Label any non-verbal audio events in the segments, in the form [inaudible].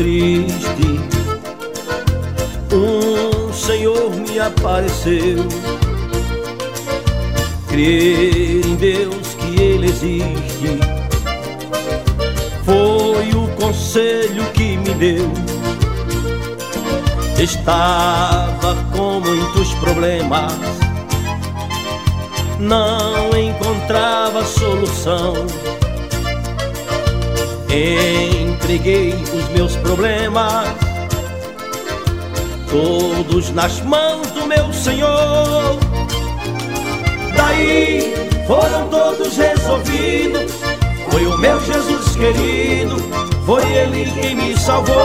Triste. Um Senhor me apareceu. Crer em Deus que Ele existe. Foi o conselho que me deu. Estava com muitos problemas. Não encontrava solução Entreguei os meus problemas, todos nas mãos do meu Senhor. Daí foram todos resolvidos. Foi o meu Jesus querido, foi Ele quem me salvou.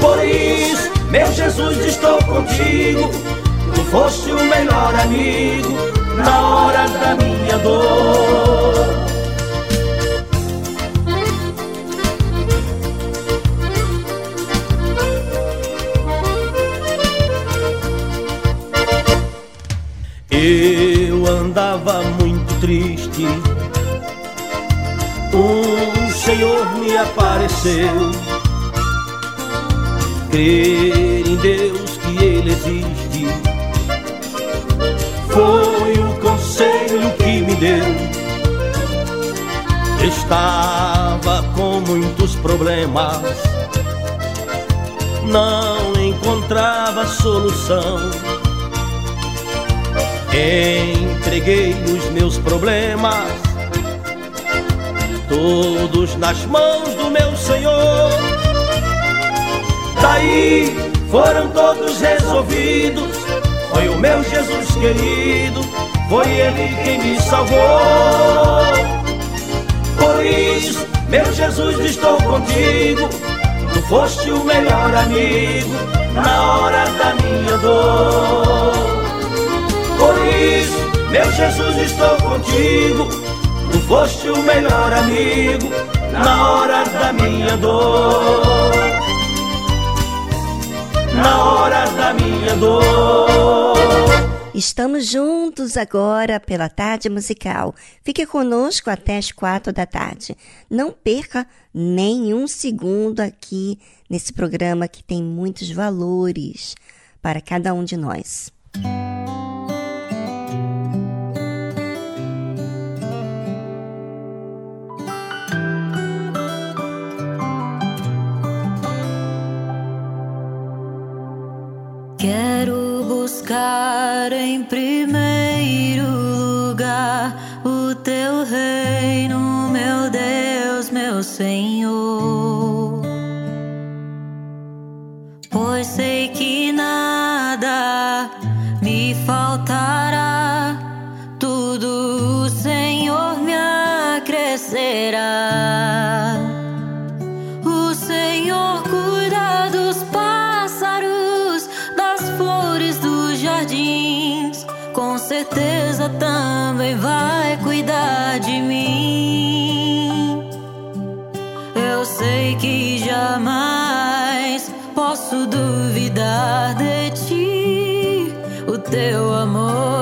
Por isso, meu Jesus, estou contigo. Tu foste o melhor amigo na hora da minha dor. Andava muito triste. Um Senhor me apareceu. Crer em Deus que Ele existe. Foi o conselho que me deu. Estava com muitos problemas. Não encontrava solução Entreguei os meus problemas, todos nas mãos do meu Senhor. Daí foram todos resolvidos. Foi o meu Jesus querido, foi Ele quem me salvou. Por isso, meu Jesus, estou contigo. Tu foste o melhor amigo na hora da minha dor. Por isso, meu Jesus, estou contigo. Tu foste o melhor amigo na hora da minha dor. Na hora da minha dor. Estamos juntos agora pela tarde musical. Fique conosco até as quatro da tarde. Não perca nenhum segundo aqui nesse programa que tem muitos valores para cada um de nós. Quero buscar em primeiro lugar o teu reino, meu Deus, meu Senhor. Pois sei que nada também vai cuidar de mim. Eu sei que jamais posso duvidar de ti. O teu amor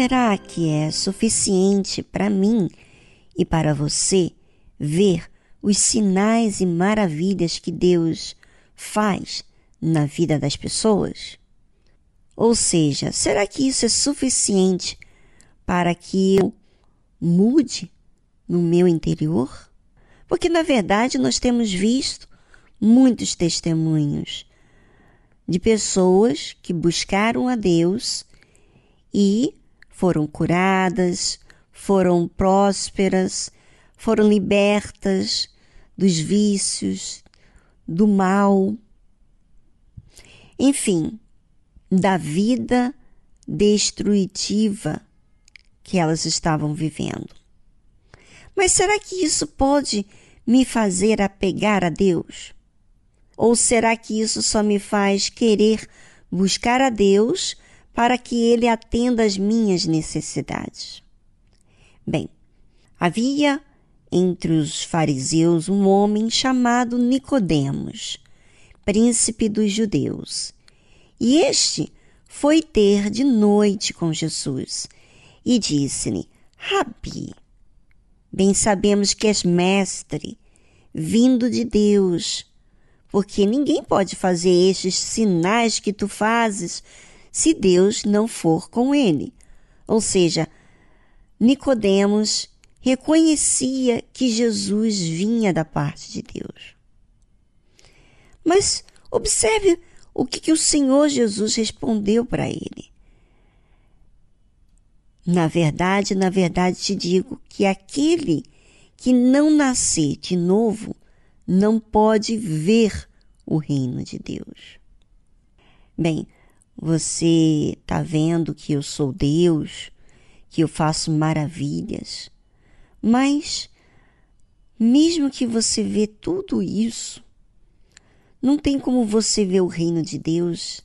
Será que é suficiente para mim e para você ver os sinais e maravilhas que Deus faz na vida das pessoas? Ou seja, será que isso é suficiente para que eu mude no meu interior? Porque na verdade nós temos visto muitos testemunhos de pessoas que buscaram a Deus e foram curadas, foram prósperas, foram libertas dos vícios, do mal, enfim, da vida destrutiva que elas estavam vivendo. Mas será que isso pode me fazer apegar a Deus? Ou será que isso só me faz querer buscar a Deus para que Ele atenda às minhas necessidades? Bem, havia entre os fariseus um homem chamado Nicodemos, príncipe dos judeus. E este foi ter de noite com Jesus e disse-lhe: Rabi, bem sabemos que és mestre, vindo de Deus, porque ninguém pode fazer estes sinais que tu fazes se Deus não for com ele. Ou seja, Nicodemos reconhecia que Jesus vinha da parte de Deus. Mas observe o que, que o Senhor Jesus respondeu para ele. Na verdade, na verdade te digo que aquele que não nascer de novo não pode ver o reino de Deus. Bem, você está vendo que eu sou Deus, que eu faço maravilhas. Mas, mesmo que você vê tudo isso, não tem como você ver o reino de Deus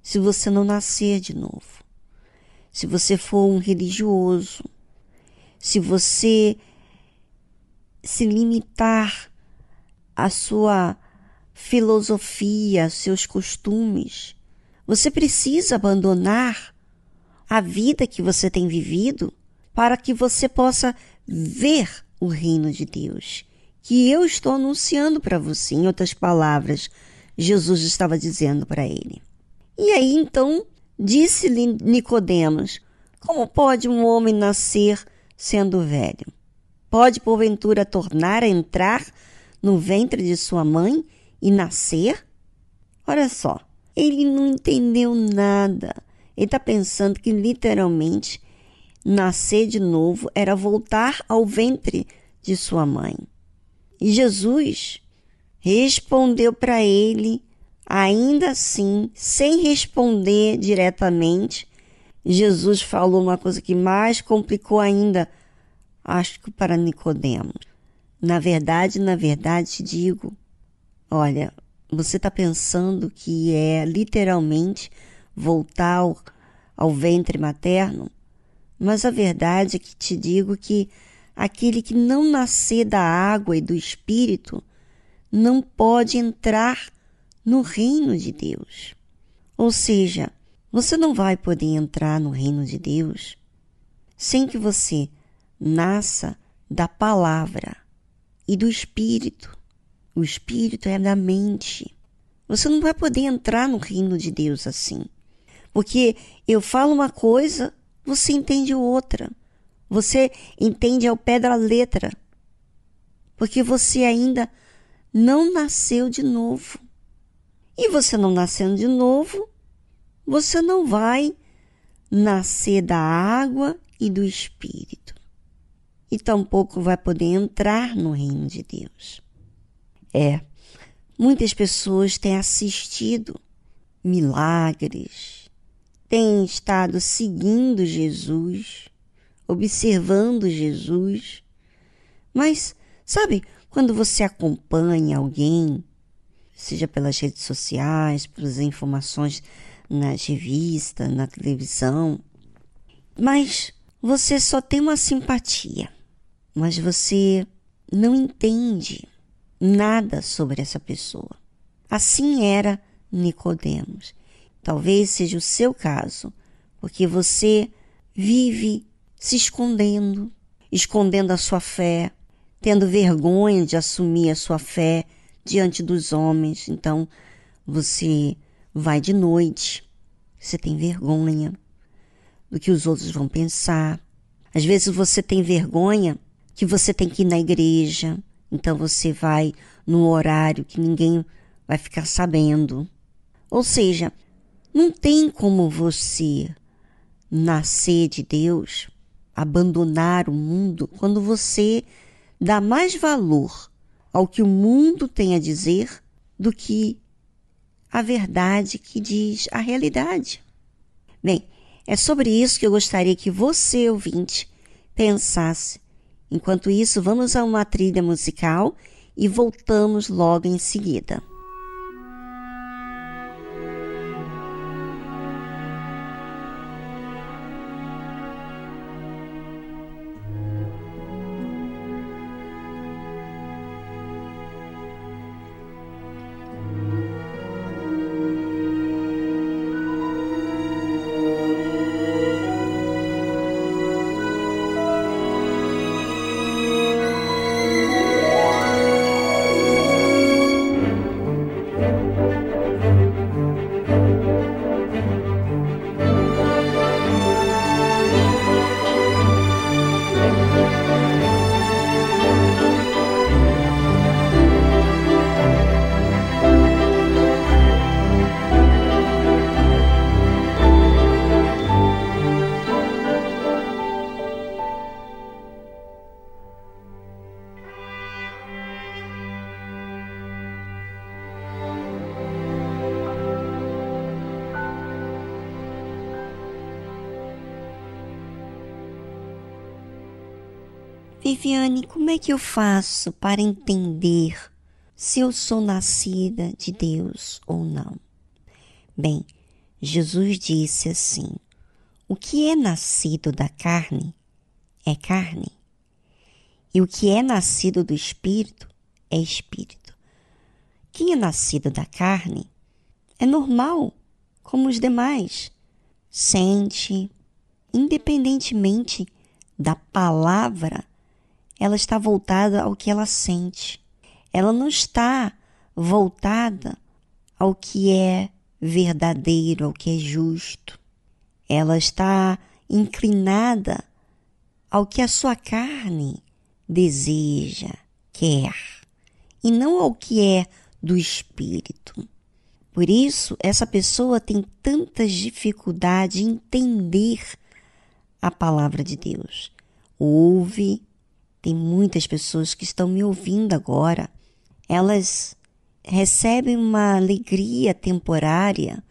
se você não nascer de novo. Se você for um religioso, se você se limitar à sua filosofia, seus costumes, você precisa abandonar a vida que você tem vivido para que você possa ver o reino de Deus, que eu estou anunciando para você. Em outras palavras, Jesus estava dizendo para ele. E aí então disse-lhe Nicodemos: Como pode um homem nascer sendo velho? Pode porventura tornar a entrar no ventre de sua mãe e nascer? Olha só, ele não entendeu nada. Ele está pensando que literalmente nascer de novo era voltar ao ventre de sua mãe. E Jesus respondeu para ele Ainda assim, sem responder diretamente, Jesus falou uma coisa que mais complicou ainda, acho que para Nicodemos. Na verdade, na verdade te digo, olha, você está pensando que é literalmente voltar ao, ao ventre materno? Mas a verdade é que te digo que aquele que não nascer da água e do espírito não pode entrar no reino de Deus. Ou seja, você não vai poder entrar no reino de Deus sem que você nasça da palavra e do espírito. O espírito é da mente. Você não vai poder entrar no reino de Deus assim. Porque eu falo uma coisa, você entende outra. Você entende ao pé da letra. Porque você ainda não nasceu de novo. E você não nascendo de novo, você não vai nascer da água e do Espírito. E tampouco vai poder entrar no reino de Deus. É, muitas pessoas têm assistido milagres, têm estado seguindo Jesus, observando Jesus, mas, sabe, quando você acompanha alguém seja pelas redes sociais, pelas informações nas revistas, na televisão. Mas você só tem uma simpatia, mas você não entende nada sobre essa pessoa. Assim era Nicodemos. Talvez seja o seu caso, porque você vive se escondendo, escondendo a sua fé, tendo vergonha de assumir a sua fé diante dos homens. Então, você vai de noite, você tem vergonha do que os outros vão pensar. Às vezes você tem vergonha que você tem que ir na igreja, então você vai no horário que ninguém vai ficar sabendo. Ou seja, não tem como você nascer de Deus, abandonar o mundo, quando você dá mais valor ao que o mundo tem a dizer do que a verdade que diz a realidade. Bem, é sobre isso que eu gostaria que você, ouvinte, pensasse. Enquanto isso, vamos a uma trilha musical e voltamos logo em seguida. Que eu faço para entender se eu sou nascida de Deus ou não? Bem, Jesus disse assim: o que é nascido da carne é carne, e o que é nascido do espírito é espírito. Quem é nascido da carne é normal, como os demais, sente, independentemente da palavra, ela está voltada ao que ela sente. Ela não está voltada ao que é verdadeiro, ao que é justo. Ela está inclinada ao que a sua carne deseja, quer, e não ao que é do espírito. Por isso, essa pessoa tem tantas dificuldades em entender a palavra de Deus. Ouve, tem muitas pessoas que estão me ouvindo agora. Elas recebem uma alegria temporária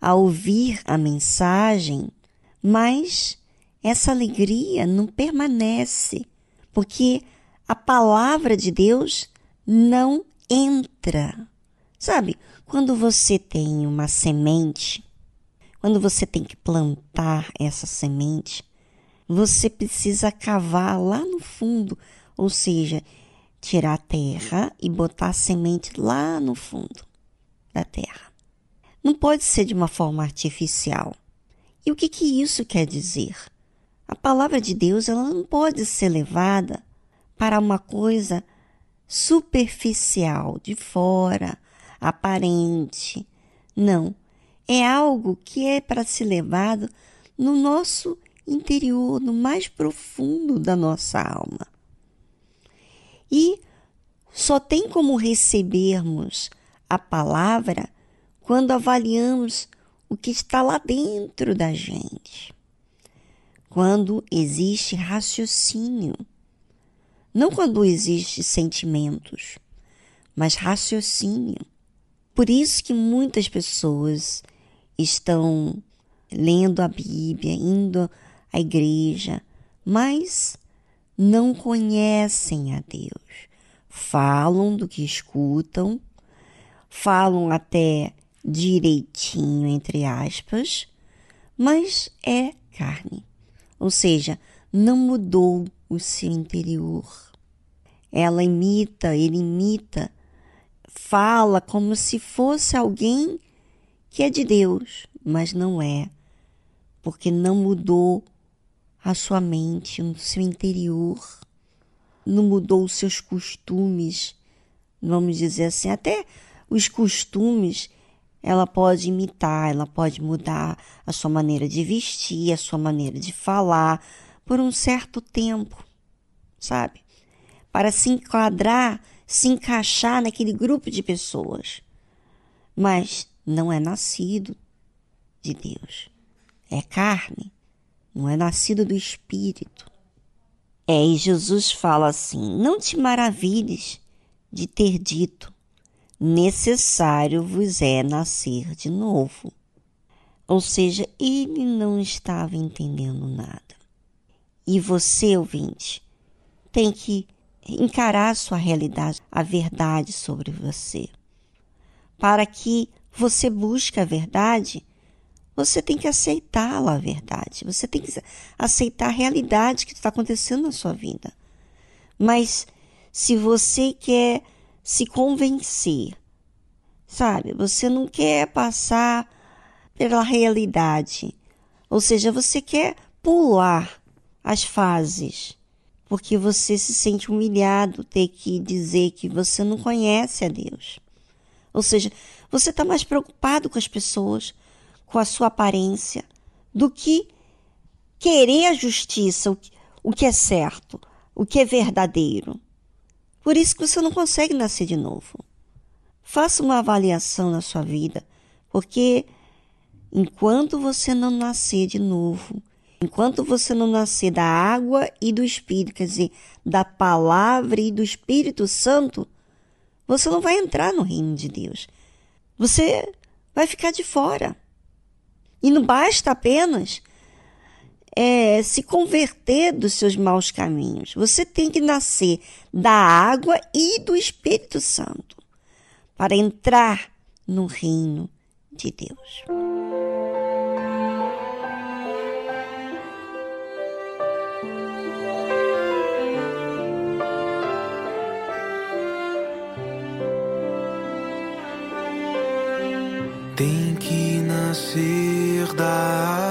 ao ouvir a mensagem, mas essa alegria não permanece, porque a palavra de Deus não entra. Sabe, quando você tem uma semente, quando você tem que plantar essa semente, você precisa cavar lá no fundo, ou seja, tirar a terra e botar a semente lá no fundo da terra. Não pode ser de uma forma artificial. E o que, que isso quer dizer? A palavra de Deus ela não pode ser levada para uma coisa superficial, de fora, aparente. Não. É algo que é para ser levado no nosso interior, no mais profundo da nossa alma. E só tem como recebermos a palavra quando avaliamos o que está lá dentro da gente. Quando existe raciocínio. Não quando existe sentimentos, mas raciocínio. Por isso que muitas pessoas estão lendo a Bíblia, indo à igreja, mas não conhecem a Deus. Falam do que escutam, falam até direitinho, entre aspas, mas é carne. Ou seja, não mudou o seu interior. Ela imita, ele imita, fala como se fosse alguém que é de Deus, mas não é, porque não mudou a sua mente, o seu interior, não mudou os seus costumes, vamos dizer assim, até os costumes ela pode imitar, ela pode mudar a sua maneira de vestir, a sua maneira de falar por um certo tempo, sabe? Para se enquadrar, se encaixar naquele grupo de pessoas. Mas não é nascido de Deus. É carne, não é nascido do Espírito. É, e Jesus fala assim: Não te maravilhes de ter dito, necessário vos é nascer de novo. Ou seja, ele não estava entendendo nada. E você, ouvinte, tem que encarar a sua realidade, a verdade sobre você. Para que você busque a verdade, você tem que aceitá-la, a verdade. Você tem que aceitar a realidade que está acontecendo na sua vida. Mas se você quer se convencer, sabe? Você não quer passar pela realidade, ou seja, você quer pular as fases, porque você se sente humilhado ter que dizer que você não conhece a Deus. Ou seja, você está mais preocupado com as pessoas, com a sua aparência, do que querer a justiça, o que é certo, o que é verdadeiro. Por isso que você não consegue nascer de novo. Faça uma avaliação na sua vida, porque enquanto você não nascer de novo, enquanto você não nascer da água e do Espírito, quer dizer, da palavra e do Espírito Santo, você não vai entrar no reino de Deus. Você vai ficar de fora. E não basta apenas é, se converter dos seus maus caminhos. Você tem que nascer da água e do Espírito Santo para entrar no reino de Deus. Tem que nascer acordar.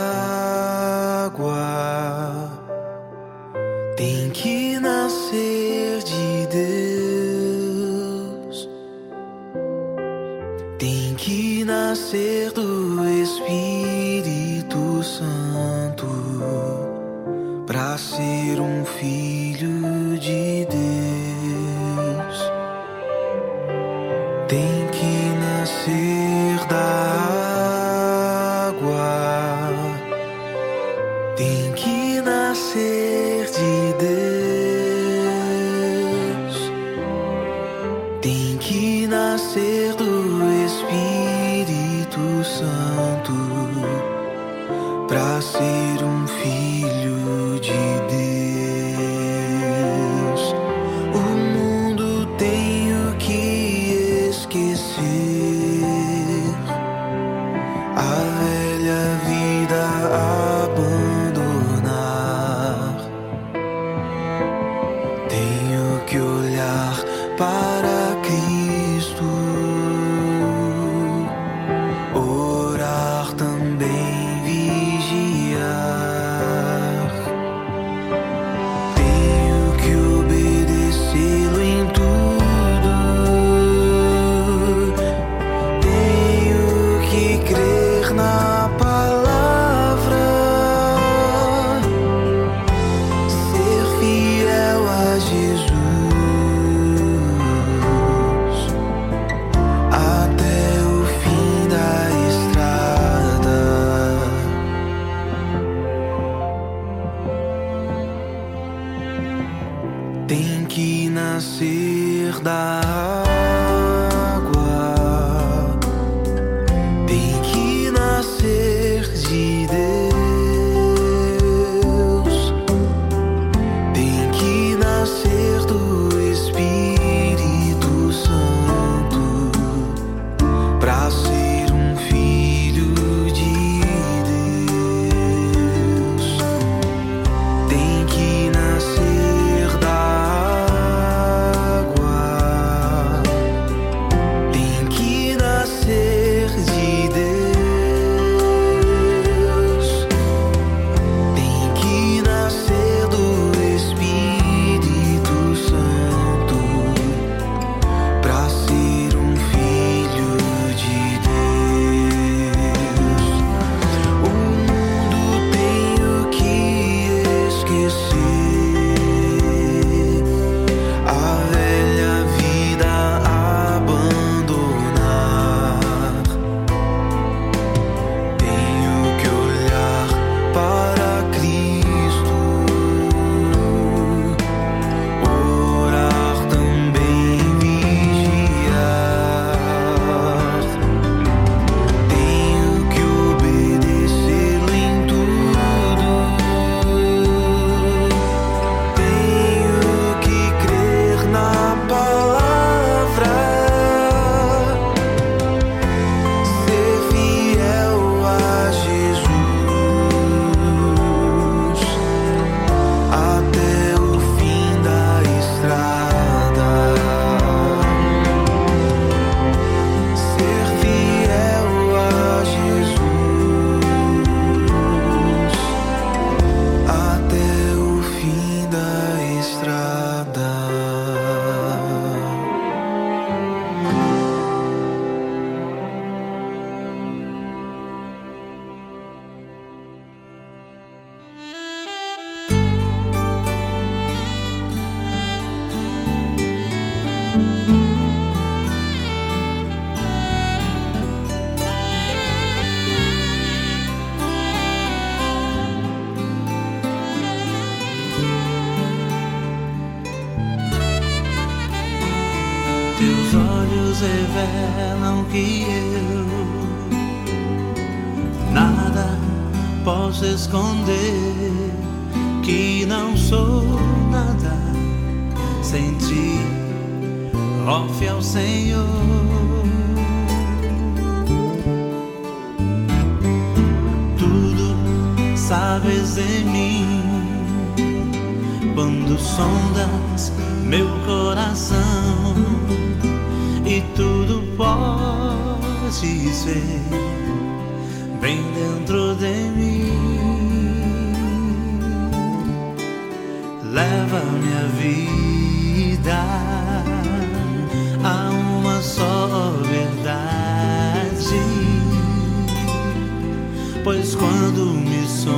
Pois quando me sondas,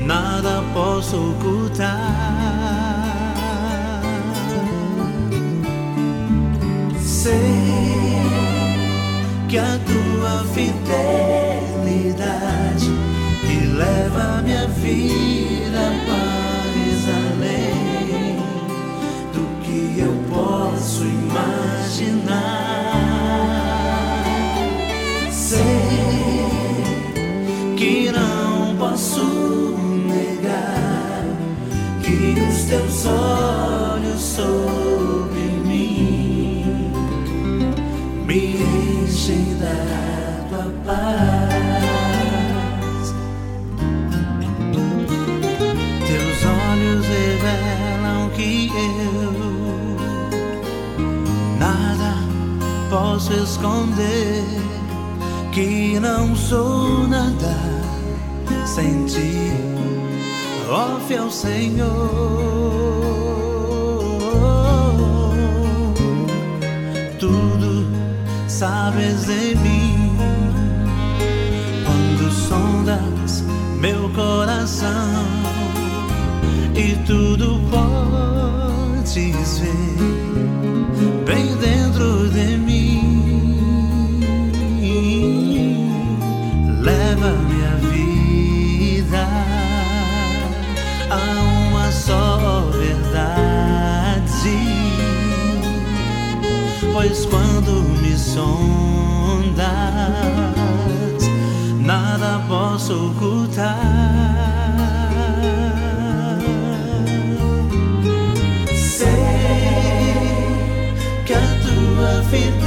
nada posso ocultar. Sei que a tua fidelidade Teus olhos sobre mim me enchem da tua paz. Teus olhos revelam que eu nada posso esconder, que não sou nada Ofe ao Senhor. Tudo sabes de mim quando sondas meu coração e tudo podes ver. pois quando me sondas, nada posso ocultar. Sei que a tua vida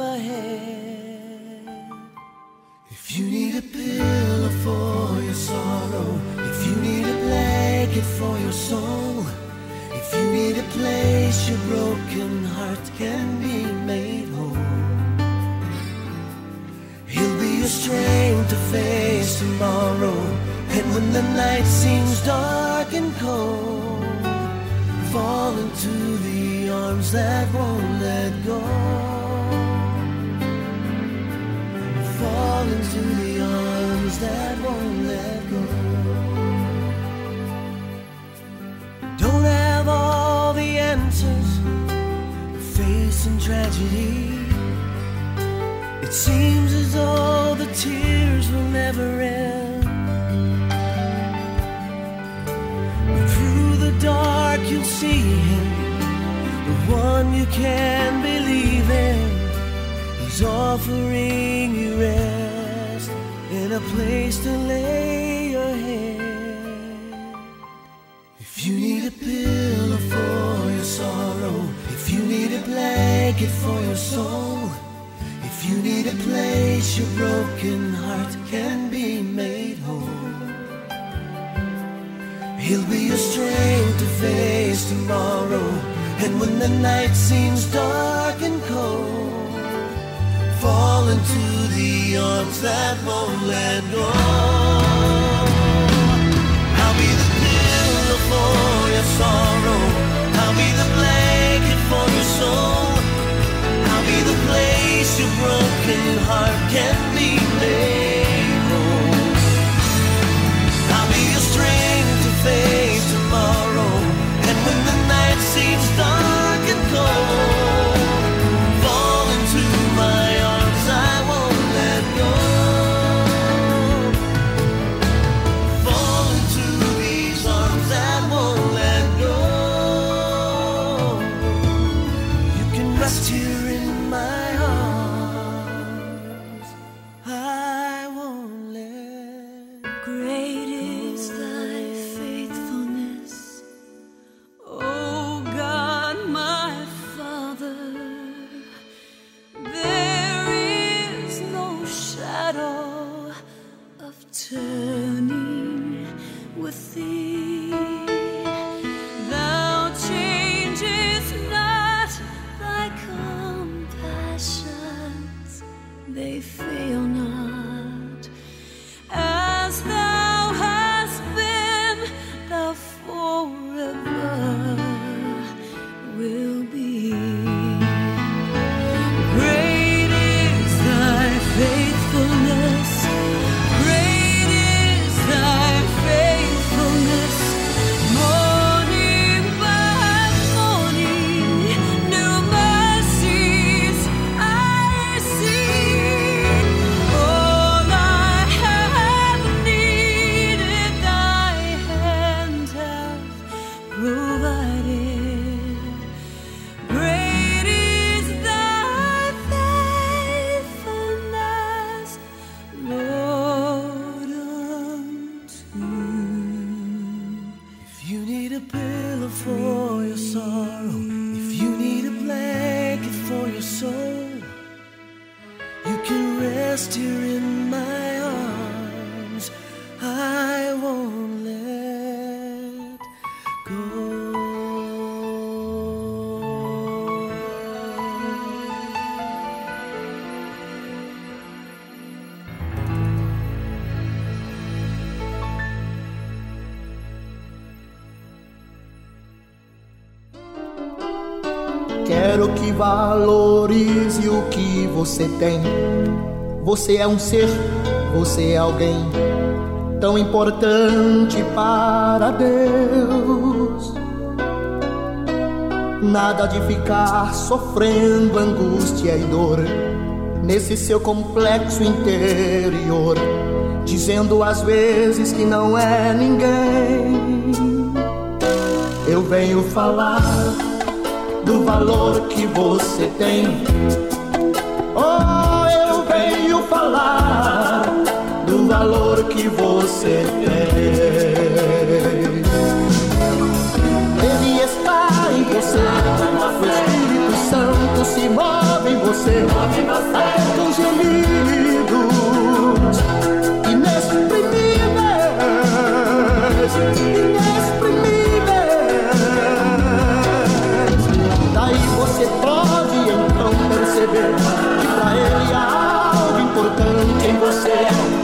ahead. If you need a pillow for your sorrow, if you need a blanket for your soul, if you need a place your broken heart can be made whole. He'll be your strength to face tomorrow. And when the night seems dark and cold, fall into the arms that won't let go. Fall into the arms that won't let go. Don't have all the answers, facing tragedy. It seems as though the tears will never end. But through the dark, you'll see him, the one you can believe in. Offering you rest in a place to lay your head. If you need a pillow for your sorrow, if you need a blanket for your soul, if you need a place your broken heart can be made whole, He'll be your strength to face tomorrow. And when the night seems dark and cold, fall into the arms that won't let go. I'll be the pillow for your sorrow. I'll be the blanket for your soul. I'll be the place your broken heart can be made whole. I'll be your strength to face tomorrow. And when the night seems dark você tem. Você é um ser, você é alguém tão importante para Deus. Nada de ficar sofrendo angústia e dor nesse seu complexo interior, dizendo às vezes que não é ninguém. Eu venho falar do valor que você tem do valor que você tem. Ele está em você, o Espírito Santo se move em você, aperta os gemidos inexprimíveis, inexprimíveis. Daí você pode então perceber que para ele há algo importante em você. Por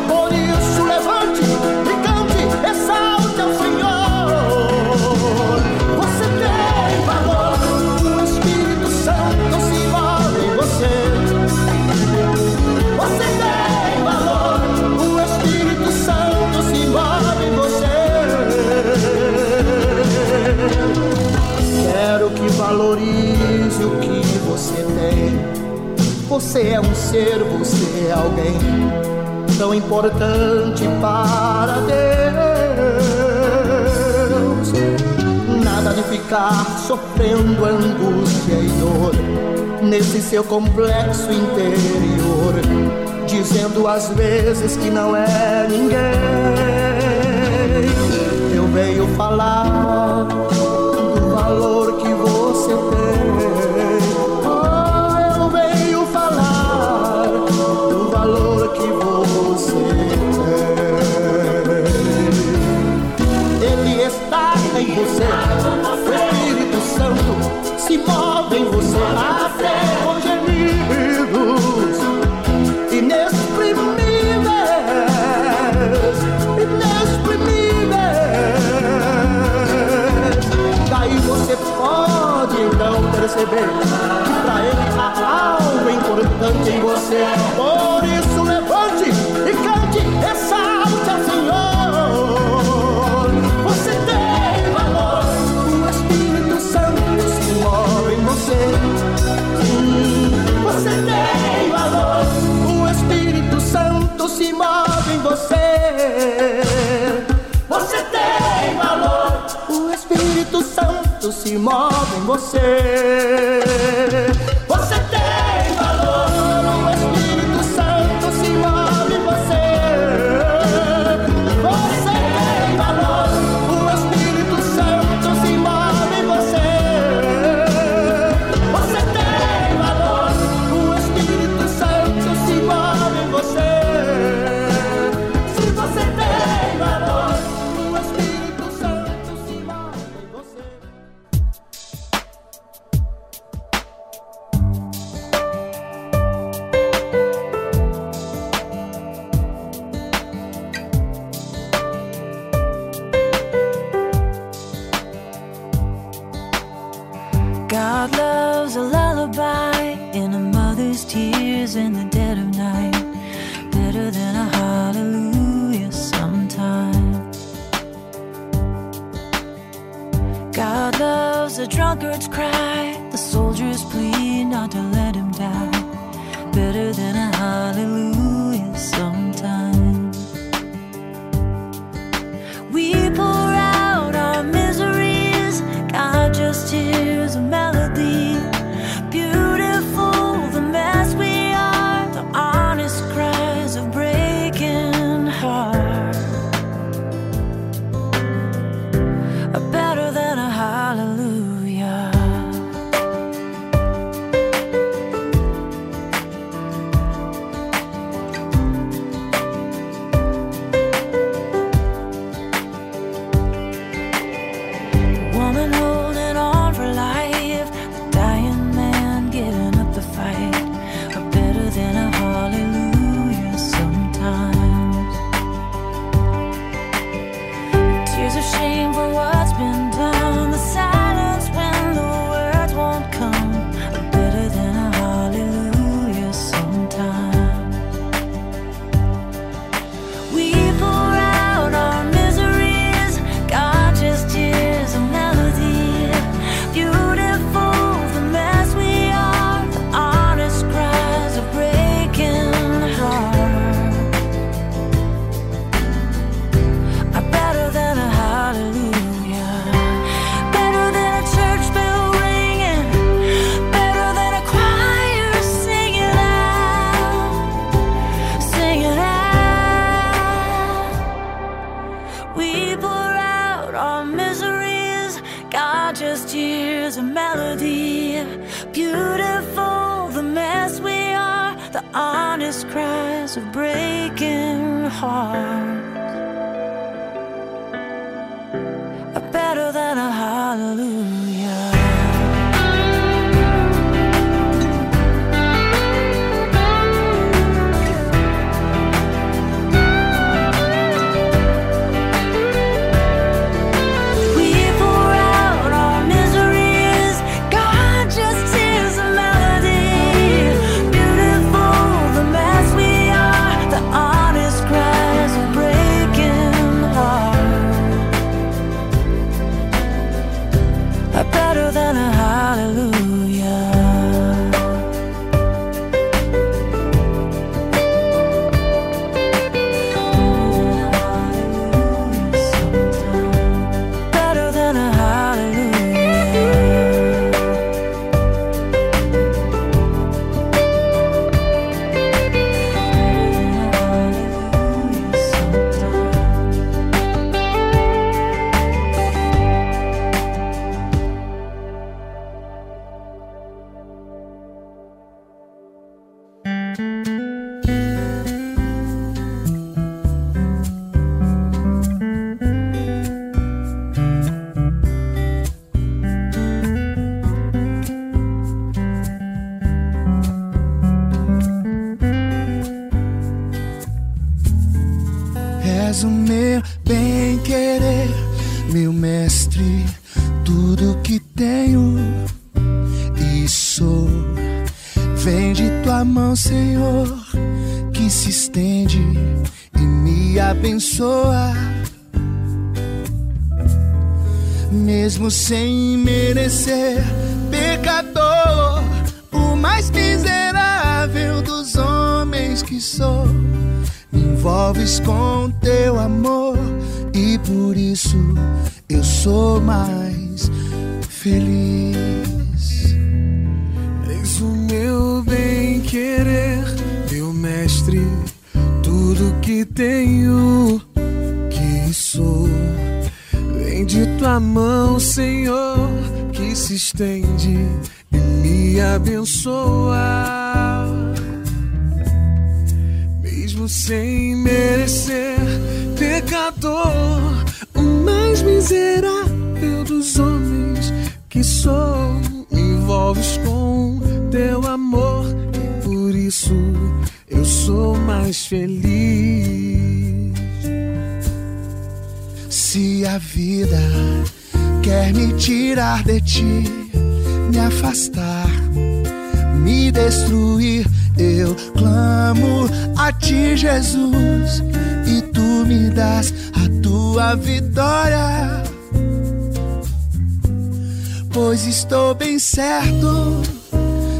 Você é um ser, você é alguém tão importante para Deus. Nada de ficar sofrendo angústia e dor nesse seu complexo interior, dizendo às vezes que não é ninguém. Eu venho falar perceber que pra ele há algo importante em você. Por isso levante e cante, exalte ao Senhor. Você tem valor, o Espírito Santo se move em você. Você tem valor, o Espírito Santo se move em você. Você tem valor, o Espírito Santo se move. Você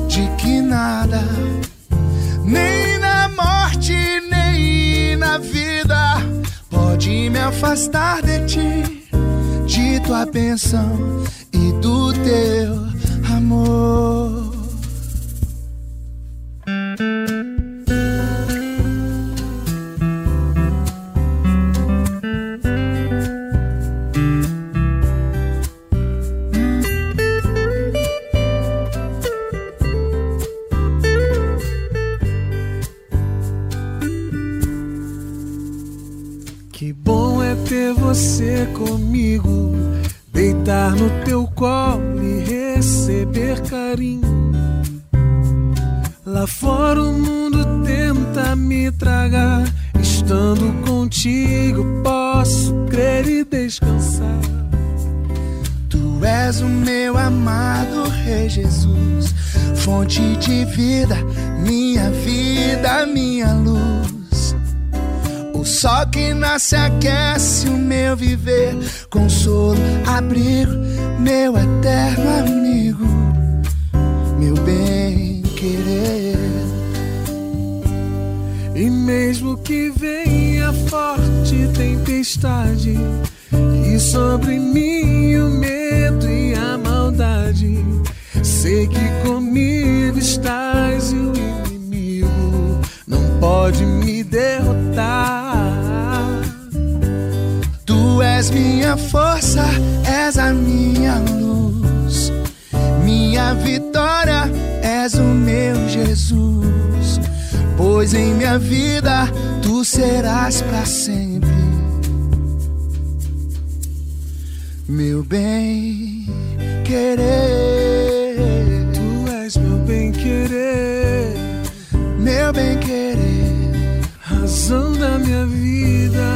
de que nada, nem na morte, nem na vida, pode me afastar de ti, de tua bênção e do teu amor. Carinho. Lá fora o mundo tenta me tragar, estando contigo posso crer e descansar. Tu és o meu amado Rei Jesus, fonte de vida, minha vida, minha luz. O sol que nasce aquece o meu viver, consolo, abrigo, meu eterno amigo, mesmo que venha forte tempestade, e sobre mim o medo e a maldade, sei que comigo estás e o inimigo não pode me derrotar. Tu és minha força, és a minha luz, minha vitória, és o meu Jesus. Pois em minha vida tu serás para sempre. Meu bem querer, Tu és meu bem querer, meu bem querer. razão da minha vida,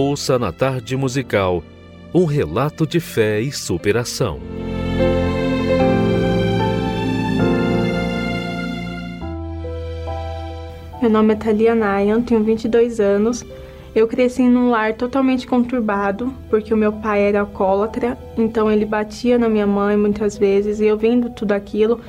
Ouça na tarde musical um relato de fé e superação. Meu nome é Thalia Nayan, tenho 22 anos. Eu cresci num lar totalmente conturbado, porque o meu pai era alcoólatra, então ele batia na minha mãe muitas vezes, e eu vendo tudo aquilo,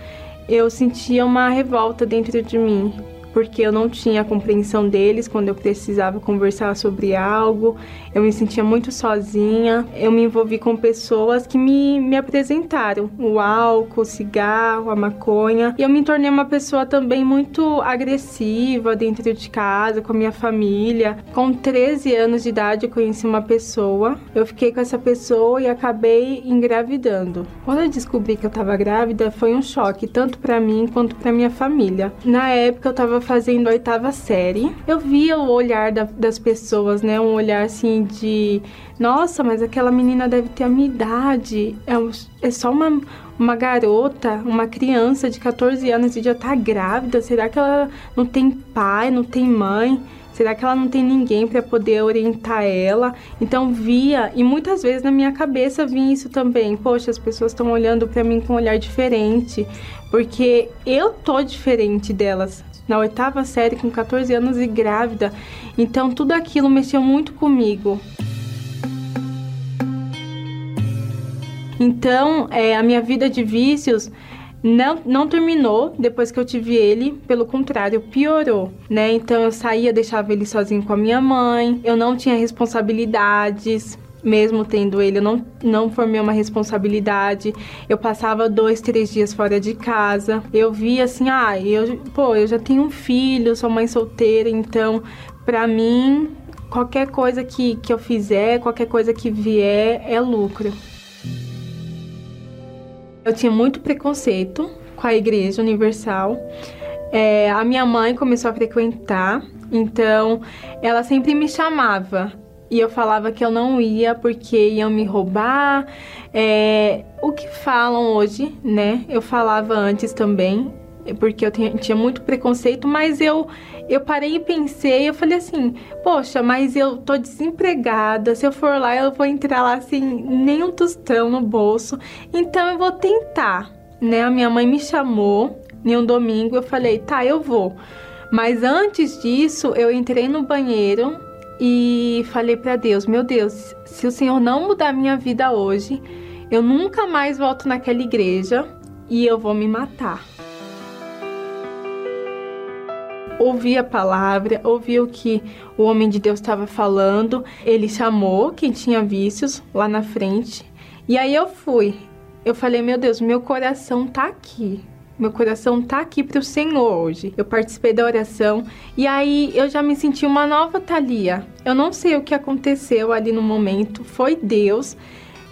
eu sentia uma revolta dentro de mim, porque eu não tinha a compreensão deles quando eu precisava conversar sobre algo, eu me sentia muito sozinha, eu me envolvi com pessoas que me, me apresentaram o álcool, o cigarro, a maconha, e eu me tornei uma pessoa também muito agressiva dentro de casa, com a minha família. Com 13 anos de idade, eu conheci uma pessoa, eu fiquei com essa pessoa e acabei engravidando. Quando eu descobri que eu estava grávida, foi um choque, tanto para mim quanto para minha família. Na época, eu estava fazendo a oitava série, eu via o olhar da- das pessoas, né? Um olhar assim de nossa, mas aquela menina deve ter a minha idade. É, um- é só uma, uma garota, uma criança de 14 anos e já tá grávida. Será que ela não tem pai, não tem mãe? Será que ela não tem ninguém para poder orientar ela? Então via, e muitas vezes na minha cabeça vinha isso também. Poxa, as pessoas estão olhando para mim com um olhar diferente, porque eu tô diferente delas. Na oitava série, com 14 anos e grávida. Então tudo aquilo mexeu muito comigo. Então, é, a minha vida de vícios não, não terminou depois que eu tive ele, pelo contrário, piorou, né? Então eu saía, deixava ele sozinho com a minha mãe, eu não tinha responsabilidades. Mesmo tendo ele, eu não, não formei uma responsabilidade. Eu passava dois, três dias fora de casa. Eu via assim, ah, eu, pô, eu já tenho um filho, sou mãe solteira, então, pra mim, qualquer coisa que, que eu fizer, qualquer coisa que vier, é lucro. Eu tinha muito preconceito com a Igreja Universal. É, a minha mãe começou a frequentar, então ela sempre me chamava e eu falava que eu não ia porque iam me roubar. É, o que falam hoje, né? Eu falava antes também, porque eu tinha, muito preconceito, mas eu eu parei e pensei, eu falei assim, poxa, mas eu tô desempregada, se eu for lá eu vou entrar lá assim, nem um tostão no bolso, então eu vou tentar, né? A minha mãe me chamou em um domingo, eu falei, tá, eu vou. Mas antes disso, eu entrei no banheiro e falei para Deus, meu Deus, se o Senhor não mudar minha vida hoje, eu nunca mais volto naquela igreja e eu vou me matar. ouvi a palavra, ouvi o que o homem de Deus estava falando. Ele chamou quem tinha vícios lá na frente. E aí eu fui. Eu falei, meu Deus, meu coração tá aqui. Meu coração tá aqui pro Senhor hoje. Eu participei da oração e aí eu já me senti uma nova Thalia. Eu não sei o que aconteceu ali no momento, foi Deus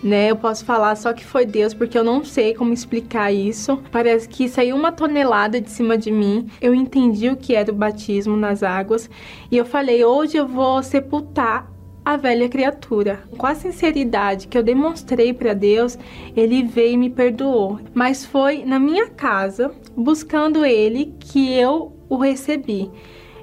né? Eu posso falar só que foi Deus, porque eu não sei como explicar isso. Parece que saiu uma tonelada de cima de mim. Eu entendi o que era o batismo nas águas e eu falei: hoje eu vou sepultar a velha criatura. Com a sinceridade que eu demonstrei para Deus, ele veio e me perdoou. Mas foi na minha casa, buscando ele, que eu o recebi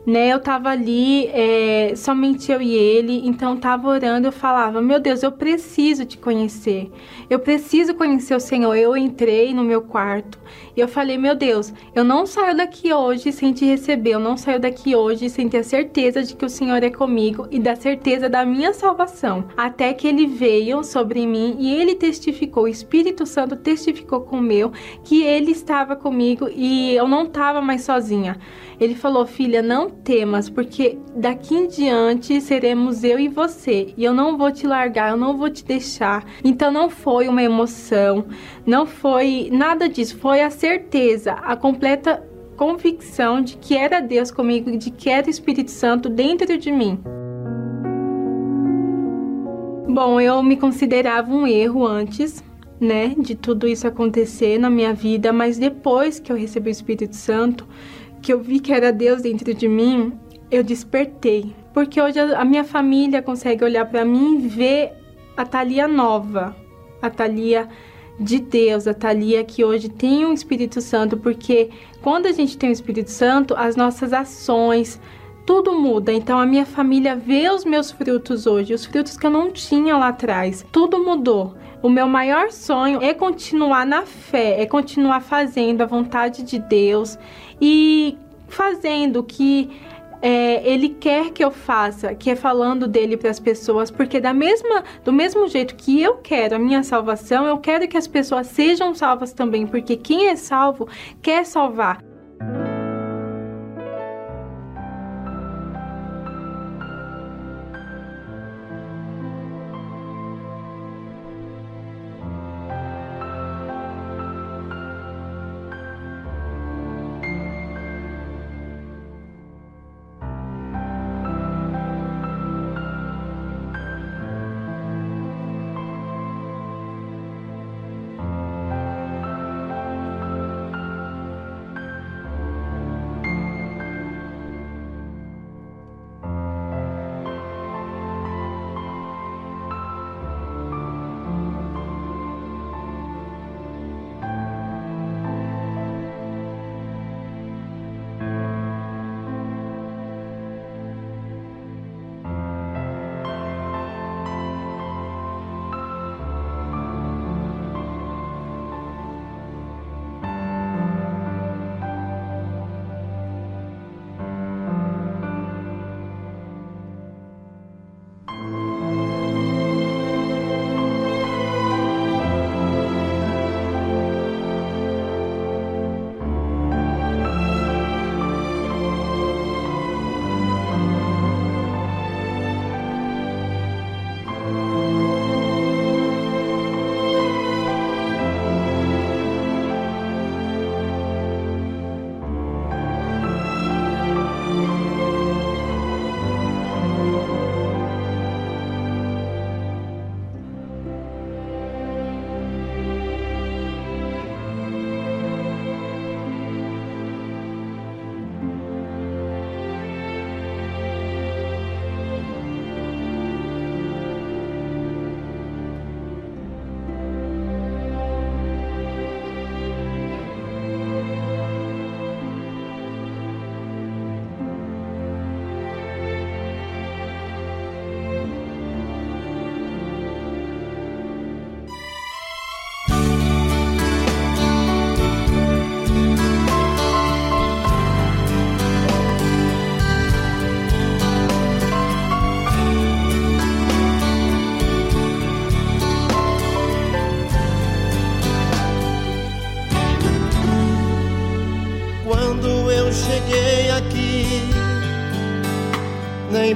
né? Eu tava ali, é, somente eu e ele, então tava orando, eu falava, meu Deus, eu preciso te conhecer, eu preciso conhecer o Senhor. Eu entrei no meu quarto e eu falei, meu Deus, eu não saio daqui hoje sem te receber, eu não saio daqui hoje sem ter a certeza de que o Senhor é comigo e da certeza da minha salvação. Até que ele veio sobre mim e ele testificou, o Espírito Santo testificou com o meu que ele estava comigo e eu não estava mais sozinha. Ele falou: Filha, não temas, porque daqui em diante seremos eu e você, e eu não vou te largar, eu não vou te deixar. Então não foi uma emoção, não foi nada disso, foi a certeza, a completa convicção de que era Deus comigo, de que era o Espírito Santo dentro de mim. Bom, eu me considerava um erro antes, né, de tudo isso acontecer na minha vida, mas depois que eu recebi o Espírito Santo, que eu vi que era Deus dentro de mim, eu despertei. Porque hoje a minha família consegue olhar para mim e ver a Thalia nova, a Thalia de Deus, a Thalia que hoje tem um Espírito Santo, porque quando a gente tem o Espírito Santo, as nossas ações, tudo muda. Então a minha família vê os meus frutos hoje, os frutos que eu não tinha lá atrás. Tudo mudou. O meu maior sonho é continuar na fé, é continuar fazendo a vontade de Deus e fazendo o que é, ele quer que eu faça, que é falando dele para as pessoas, porque da mesma, do mesmo jeito que eu quero a minha salvação, eu quero que as pessoas sejam salvas também, porque quem é salvo quer salvar.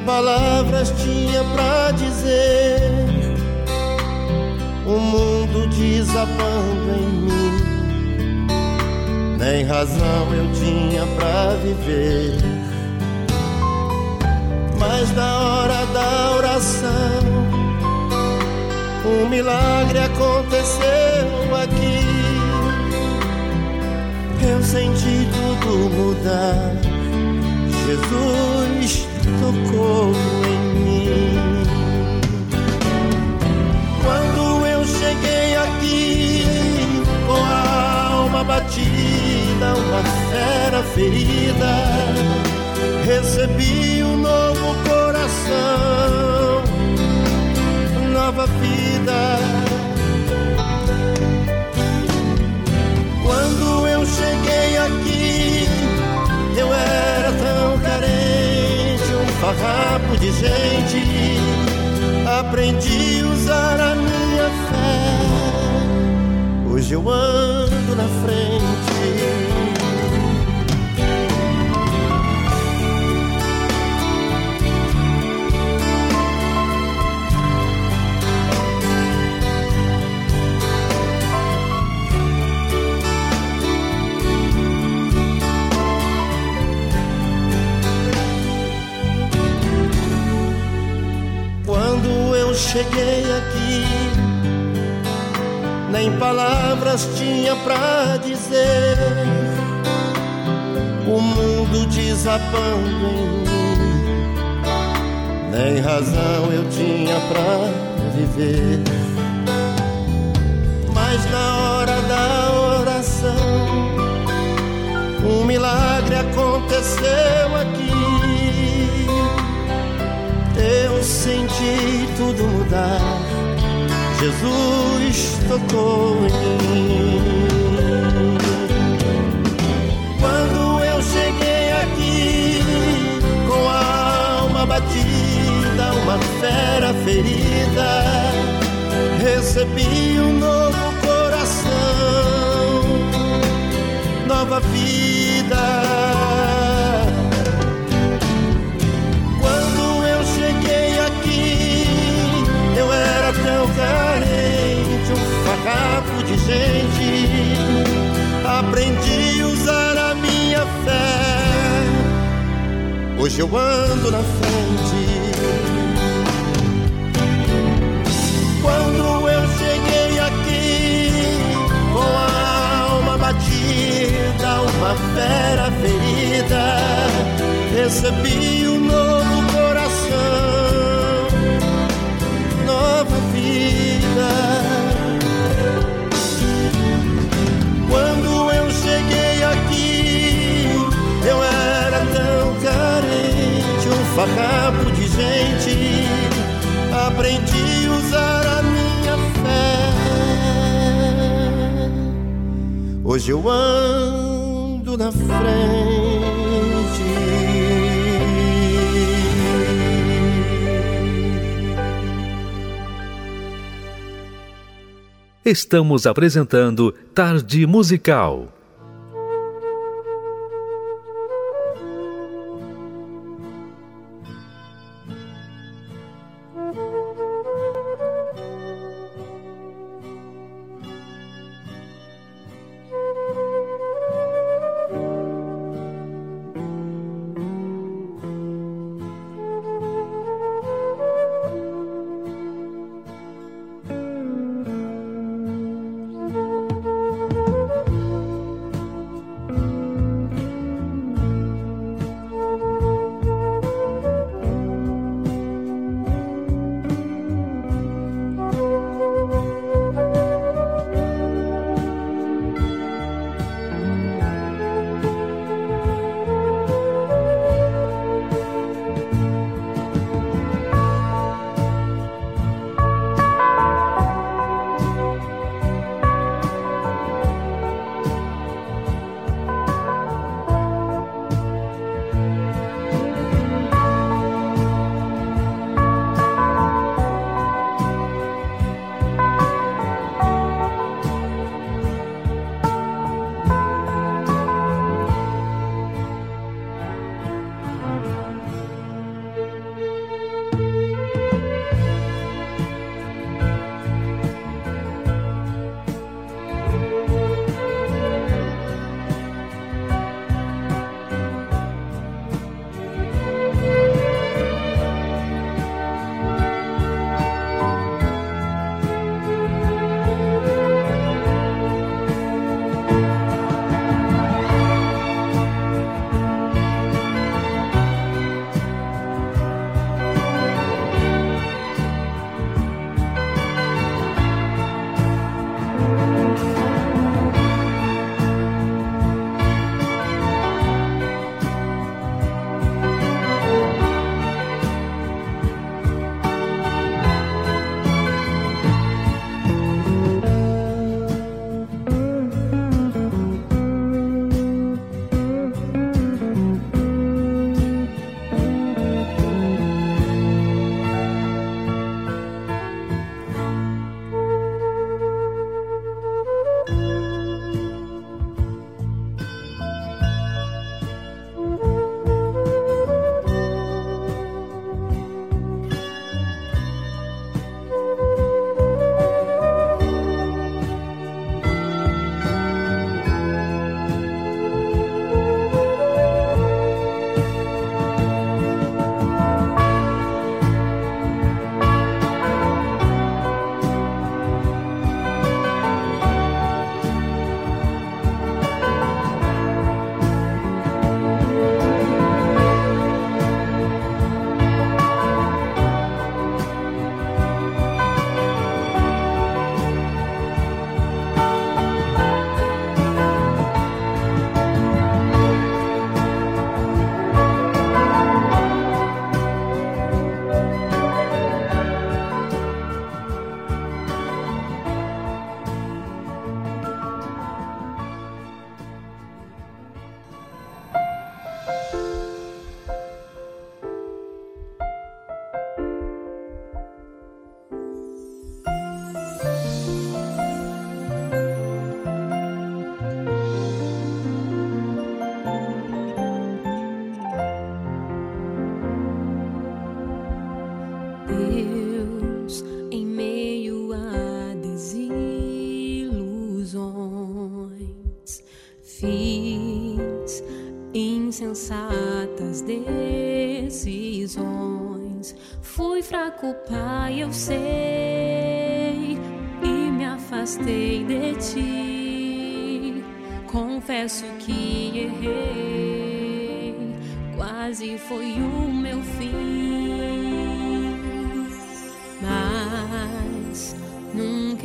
Palavras tinha pra dizer. O mundo desabando em mim, nem razão eu tinha pra viver. Mas na hora da oração, um milagre aconteceu aqui. Eu senti tudo mudar. Jesus tocou em mim. Quando eu cheguei aqui com a alma batida, uma fera ferida, recebi um novo coração, nova vida. Farrapo de gente. Aprendi a usar a minha fé. Hoje eu ando na frente. Cheguei aqui, nem palavras tinha pra dizer. O mundo desabando em mim, nem razão eu tinha pra viver. Mas na hora da oração, um milagre aconteceu senti tudo mudar. Jesus tocou em mim. Quando eu cheguei aqui com a alma batida, uma fera ferida, recebi um novo coração, nova vida. Aprendi a usar a minha fé. Hoje eu ando na frente. Quando eu cheguei aqui, com a alma batida, uma fera ferida, recebi um farrapo de gente. Aprendi a usar a minha fé. Hoje eu ando na frente. Estamos apresentando Tarde Musical.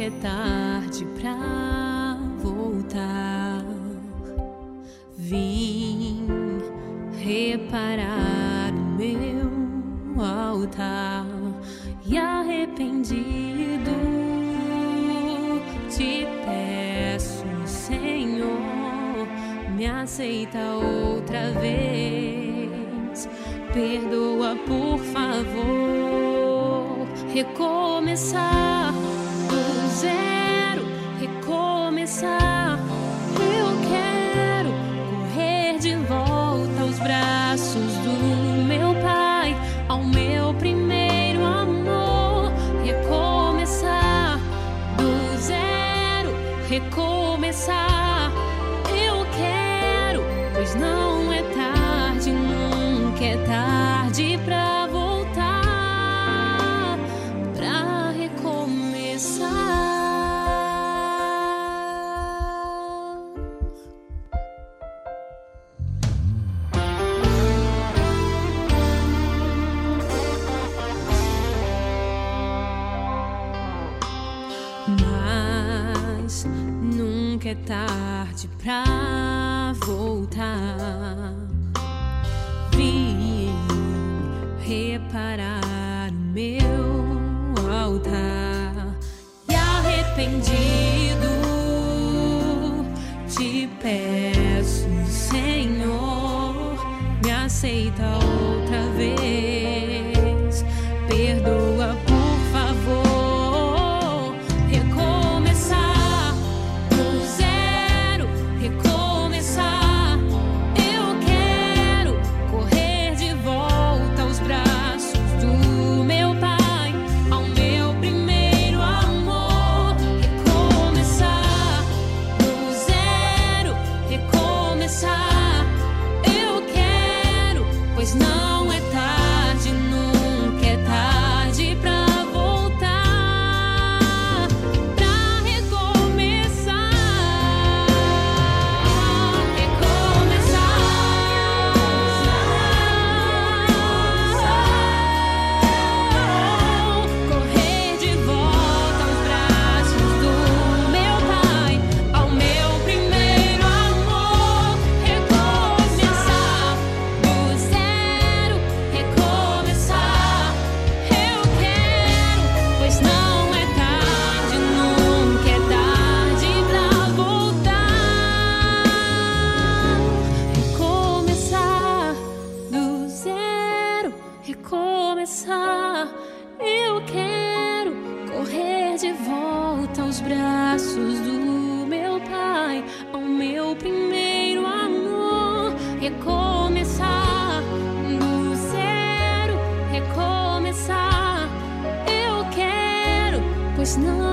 é tarde pra recomeçar do zero, é recomeçar. Eu quero, pois não.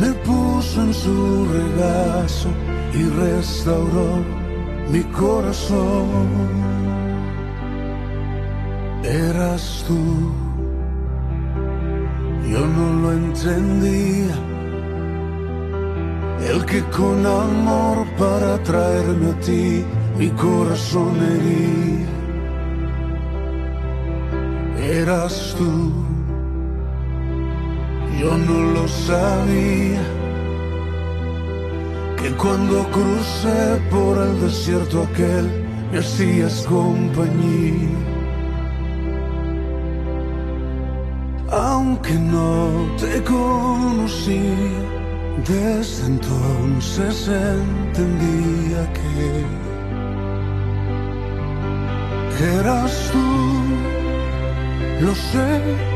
me puso en su regazo y restauró mi corazón. Eras tú, yo no lo entendía el que con amor para traerme a ti mi corazón hería. Eras tú, yo no lo sabía, que cuando crucé por el desierto aquel me hacías compañía. Aunque no te conocía, desde entonces entendía que eras tú, lo sé,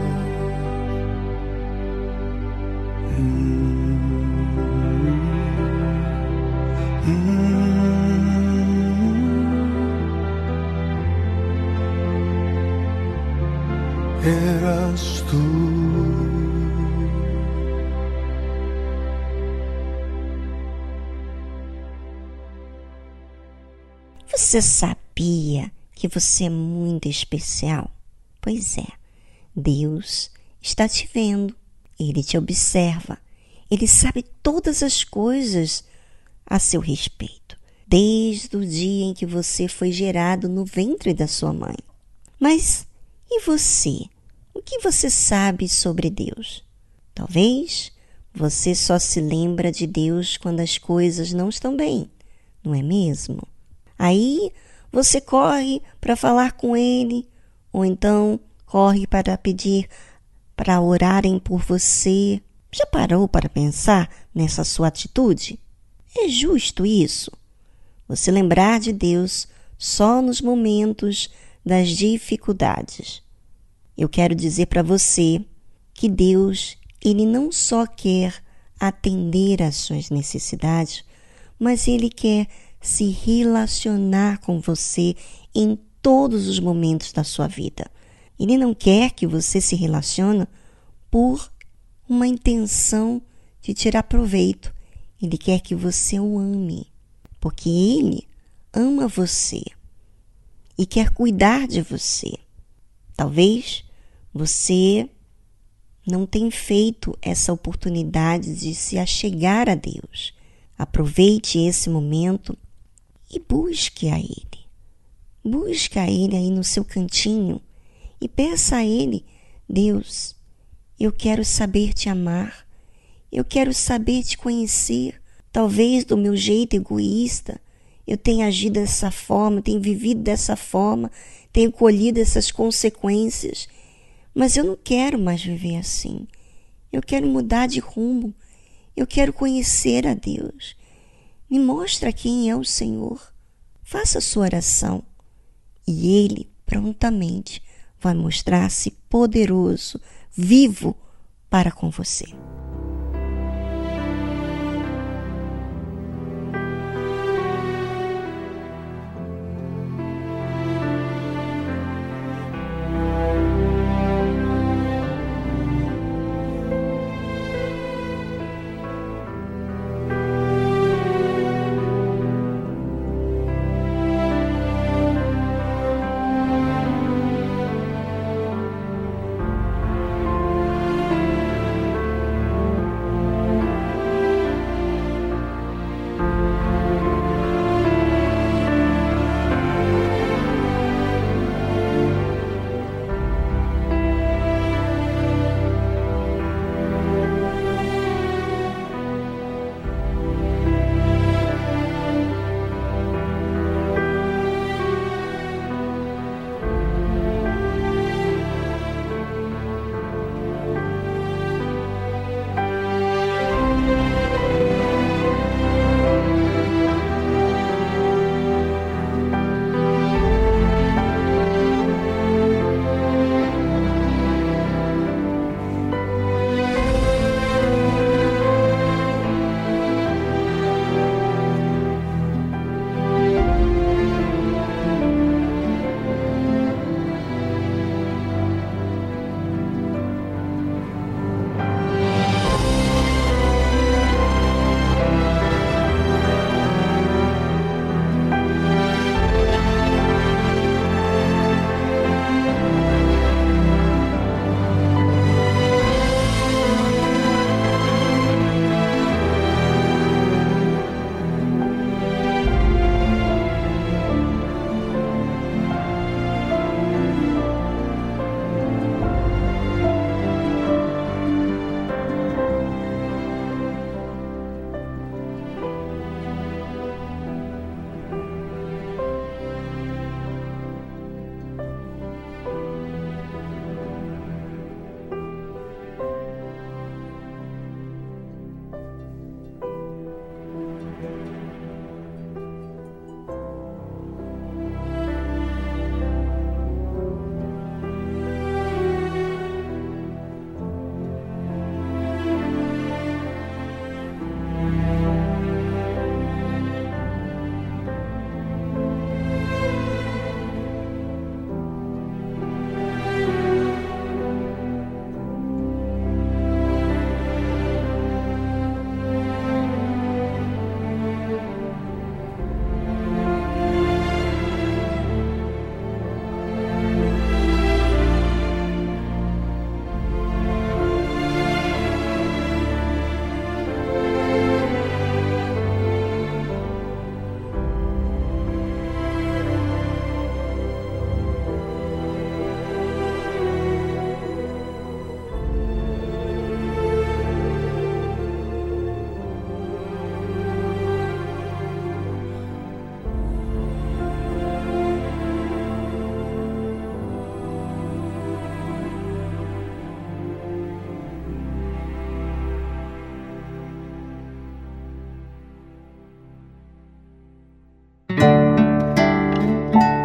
Você sabia que você é muito especial? Pois é, Deus está te vendo, ele te observa, ele sabe todas as coisas a seu respeito, desde o dia em que você foi gerado no ventre da sua mãe. Mas e você? O que você sabe sobre Deus? Talvez você só se lembra de Deus quando as coisas não estão bem, não é mesmo? Aí você corre para falar com ele, ou então corre para pedir para orarem por você. Já parou para pensar nessa sua atitude? É justo isso? Você lembrar de Deus só nos momentos das dificuldades. Eu quero dizer para você que Deus, ele não só quer atender às suas necessidades, mas ele quer se relacionar com você em todos os momentos da sua vida. Ele não quer que você se relacione por uma intenção de tirar proveito. Ele quer que você o ame, porque ele ama você e quer cuidar de você. Talvez você não tenha feito essa oportunidade de se achegar a Deus. Aproveite esse momento e busque a Ele. Busque a Ele aí no seu cantinho e peça a Ele: Deus, eu quero saber te amar, eu quero saber te conhecer. Talvez do meu jeito egoísta eu tenha agido dessa forma, tenha vivido dessa forma, tenha colhido essas consequências, mas eu não quero mais viver assim. Eu quero mudar de rumo. Eu quero conhecer a Deus. Me mostra quem é o Senhor. Faça a sua oração e Ele prontamente vai mostrar-se poderoso, vivo para com você.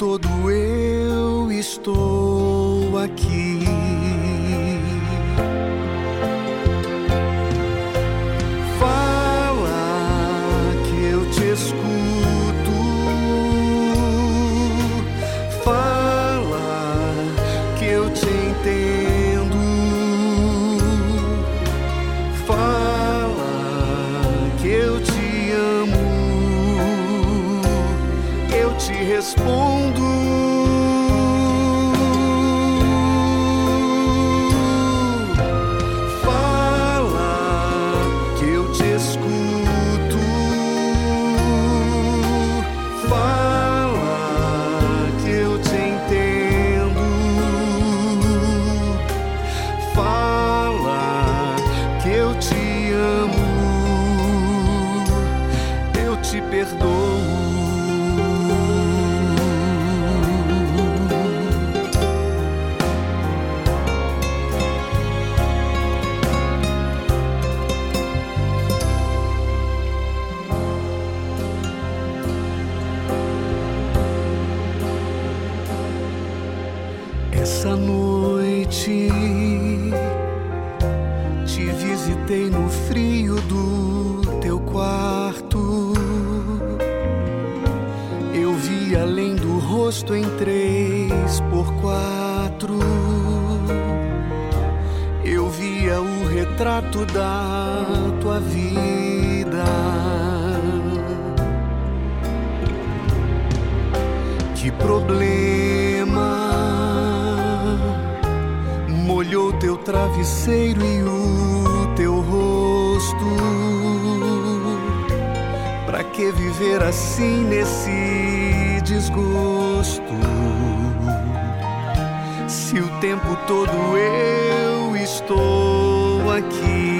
todo eu. Pra que viver assim nesse desgosto? Se o tempo todo eu estou aqui.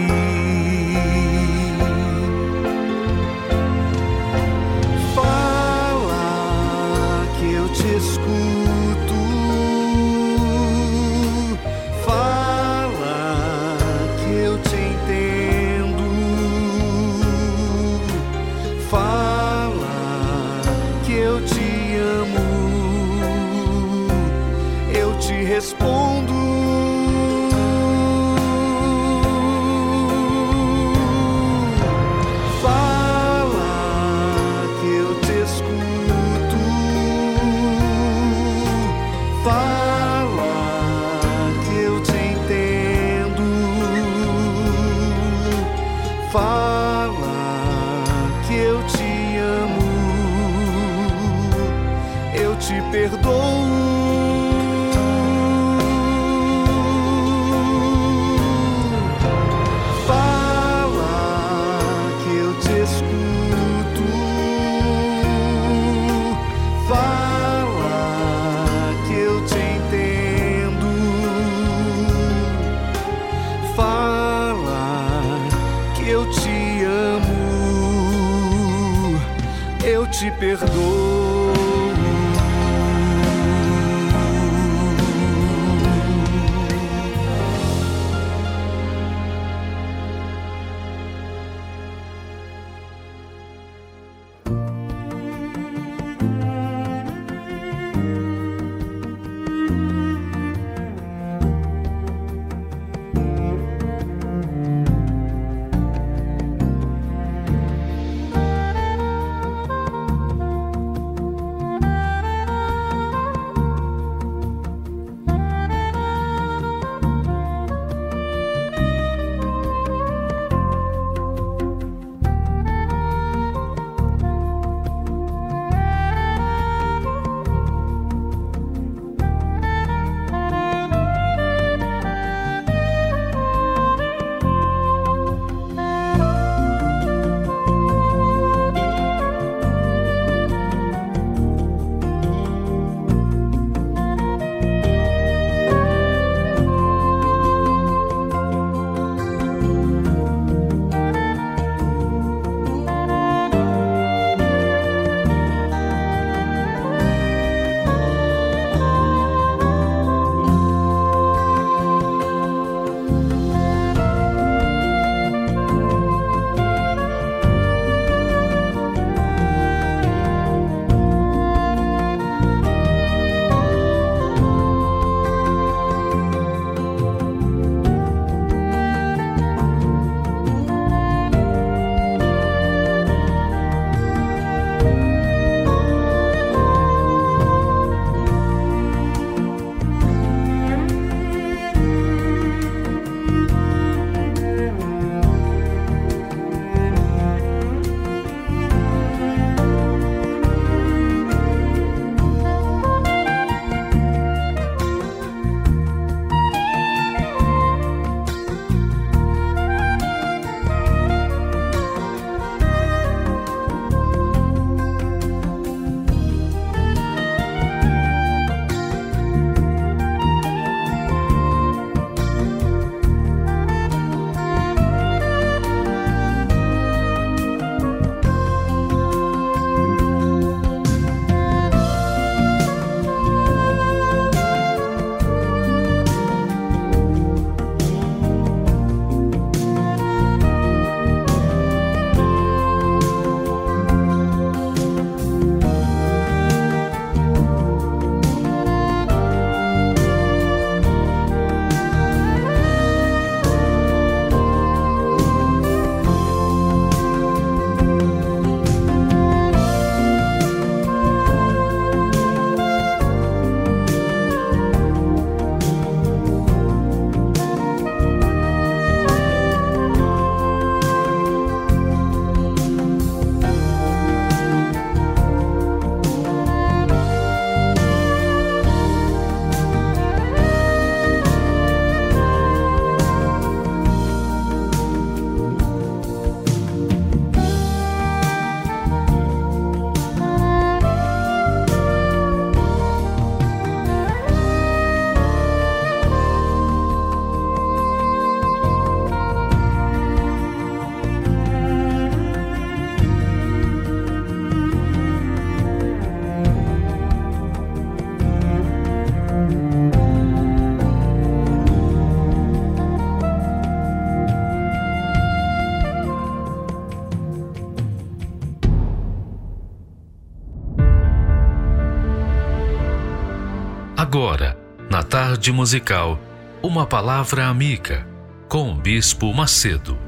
Tarde musical, uma palavra amiga com o Bispo Macedo.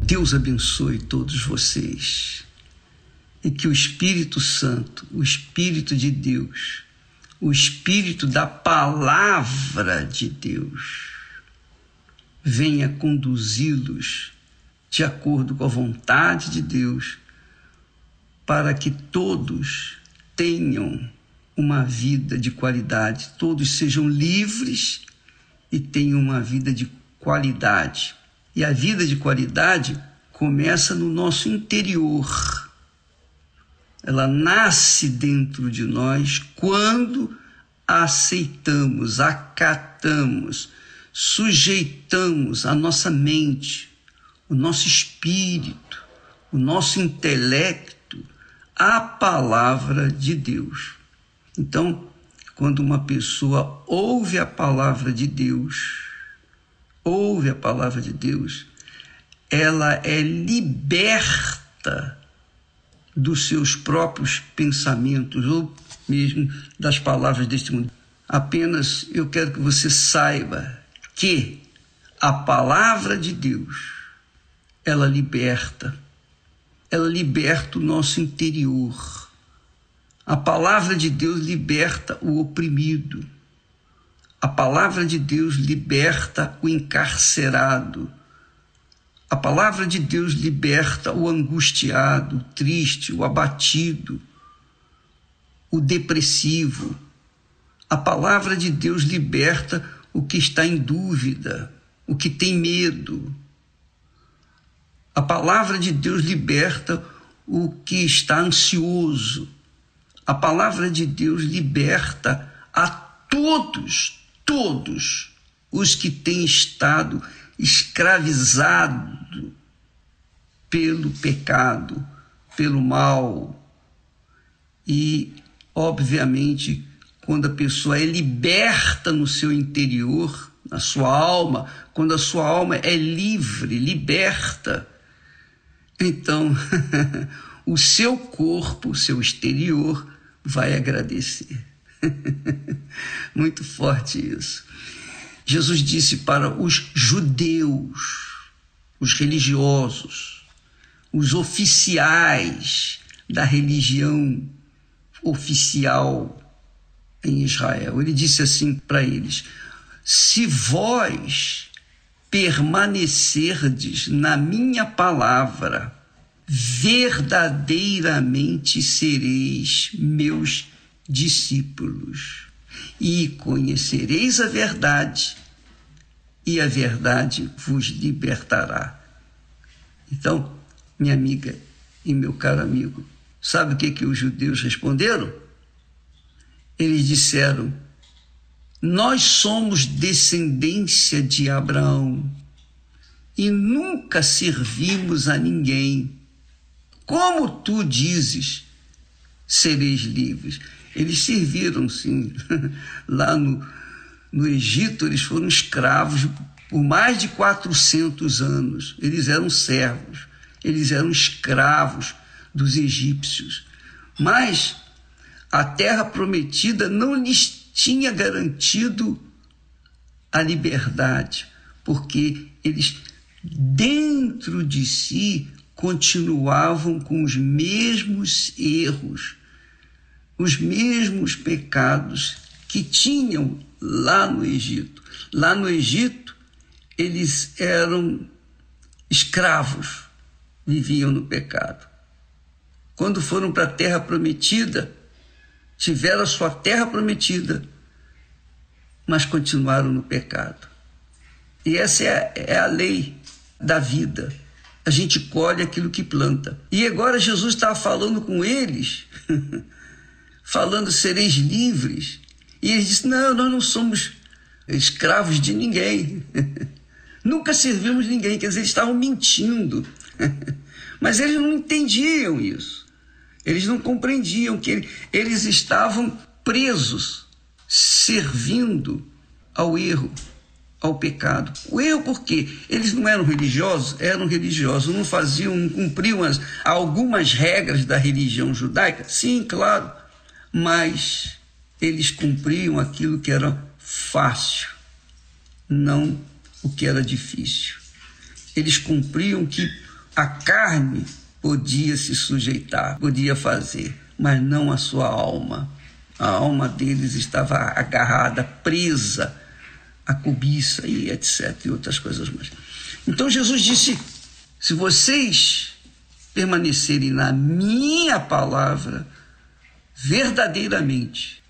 Deus abençoe todos vocês e que o Espírito Santo, o Espírito de Deus, o Espírito da Palavra de Deus, venha conduzi-los de acordo com a vontade de Deus, para que todos tenham uma vida de qualidade, todos sejam livres e tenham uma vida de qualidade. E a vida de qualidade começa no nosso interior. Ela nasce dentro de nós quando aceitamos, acatamos, sujeitamos a nossa mente, o nosso espírito, o nosso intelecto à palavra de Deus. Então, quando uma pessoa ouve a palavra de Deus, ouve a palavra de Deus, ela é liberta dos seus próprios pensamentos ou mesmo das palavras deste mundo. Apenas eu quero que você saiba que a palavra de Deus, ela liberta, ela liberta o nosso interior. A palavra de Deus liberta o oprimido. A palavra de Deus liberta o encarcerado. A palavra de Deus liberta o angustiado, o triste, o abatido, o depressivo. A palavra de Deus liberta o que está em dúvida, o que tem medo. A palavra de Deus liberta o que está ansioso. A palavra de Deus liberta a todos, todos os que têm estado escravizados pelo pecado, pelo mal. E, obviamente, quando a pessoa é liberta no seu interior, na sua alma, quando a sua alma é livre, liberta, então [laughs] o seu corpo, o seu exterior, vai agradecer. [laughs] Muito forte isso. Jesus disse para os judeus, os religiosos, os oficiais da religião oficial em Israel. Ele disse assim para eles: Se vós permanecerdes na minha palavra, verdadeiramente sereis meus discípulos e conhecereis a verdade, e a verdade vos libertará. Então, minha amiga e meu caro amigo, sabe o que, que os judeus responderam? eles disseram: Nós somos descendência de Abraão e nunca servimos a ninguém. Como tu dizes, sereis livres? Eles serviram, sim. [laughs] Lá no, no Egito, eles foram escravos por mais de 400 anos. Eles eram servos, eles eram escravos dos egípcios. Mas a terra prometida não lhes tinha garantido a liberdade, porque eles, dentro de si, continuavam com os mesmos erros, os mesmos pecados que tinham lá no Egito. Lá no Egito, eles eram escravos, viviam no pecado. Quando foram para a terra prometida, tiveram a sua terra prometida, mas continuaram no pecado. E essa é a, é a lei da vida. A gente colhe aquilo que planta. E agora Jesus estava falando com eles, [laughs] falando sereis livres. E eles disseram: Não, nós não somos escravos de ninguém. [laughs] Nunca servimos ninguém. Quer dizer, eles estavam mentindo. [laughs] Mas eles não entendiam isso. Eles não compreendiam que eles estavam presos, servindo ao erro, ao pecado. O erro porque eles não eram religiosos, eram religiosos, não faziam, não cumpriam as, algumas regras da religião judaica, sim, claro, mas eles cumpriam aquilo que era fácil, não o que era difícil. Eles cumpriam que a carne podia se sujeitar, podia fazer, mas não a sua alma. A alma deles estava agarrada, presa à cobiça e etc. e outras coisas mais. Então Jesus disse: se vocês permanecerem na minha palavra, verdadeiramente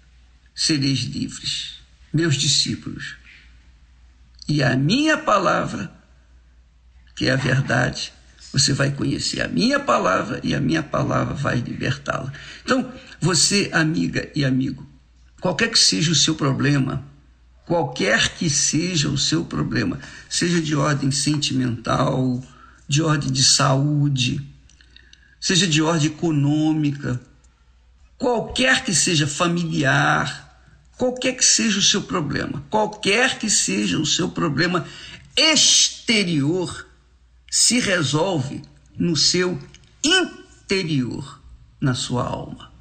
sereis livres, meus discípulos. E a minha palavra, que é a verdade, você vai conhecer a minha palavra e a minha palavra vai libertá-la. Então, você, amiga e amigo, qualquer que seja o seu problema, qualquer que seja o seu problema, seja de ordem sentimental, de ordem de saúde, seja de ordem econômica, qualquer que seja familiar, qualquer que seja o seu problema, qualquer que seja o seu problema exterior, se resolve no seu interior, na sua alma.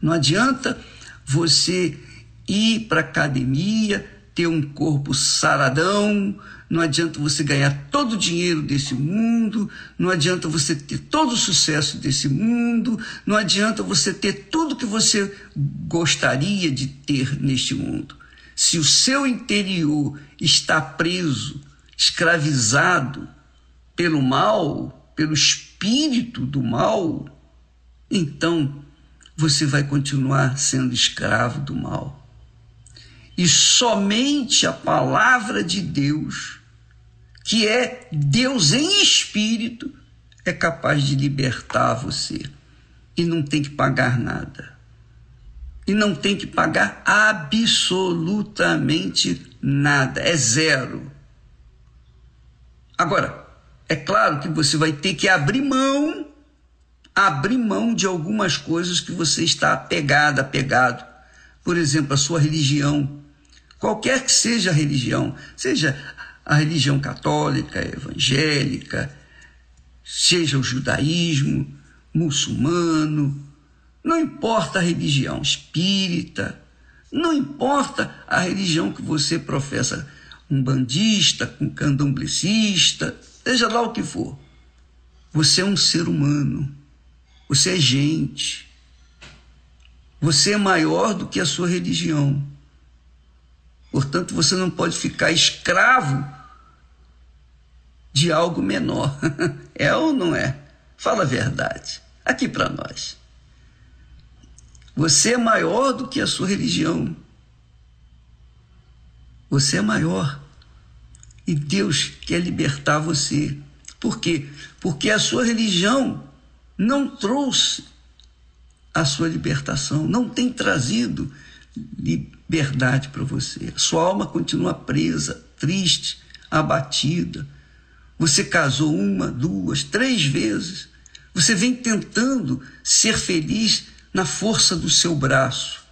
Não adianta você ir para academia, ter um corpo saradão, não adianta você ganhar todo o dinheiro desse mundo, não adianta você ter todo o sucesso desse mundo, não adianta você ter tudo que você gostaria de ter neste mundo. Se o seu interior está preso, escravizado pelo mal, pelo espírito do mal, então você vai continuar sendo escravo do mal. E somente a palavra de Deus, que é Deus em espírito, é capaz de libertar você. E não tem que pagar nada. E não tem que pagar absolutamente nada. É zero. Agora, é claro que você vai ter que abrir mão, abrir mão de algumas coisas que você está apegado, apegado. Por exemplo, a sua religião qualquer que seja a religião, seja a religião católica, evangélica, seja o judaísmo, muçulmano, não importa a religião espírita, não importa a religião que você professa, um bandista, um candomblecista, seja lá o que for. Você é um ser humano, você é gente, você é maior do que a sua religião. Portanto, você não pode ficar escravo de algo menor. [laughs] É ou não é? Fala a verdade. Aqui para nós. Você é maior do que a sua religião. Você é maior. E Deus quer libertar você. Por quê? Porque a sua religião não trouxe a sua libertação, não tem trazido liberdade para você. Sua alma continua presa, triste, abatida. Você casou uma, duas, três vezes. Você vem tentando ser feliz na força do seu braço.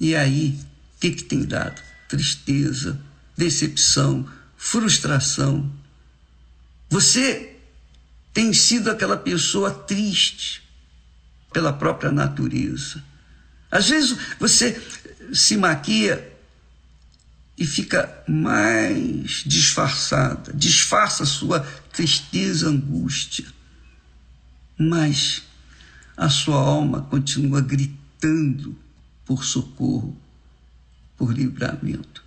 E aí, o que, que tem dado? Tristeza, decepção, frustração. Você tem sido aquela pessoa triste pela própria natureza. Às vezes você se maquia e fica mais disfarçada, disfarça a sua tristeza, angústia. Mas a sua alma continua gritando por socorro, por livramento.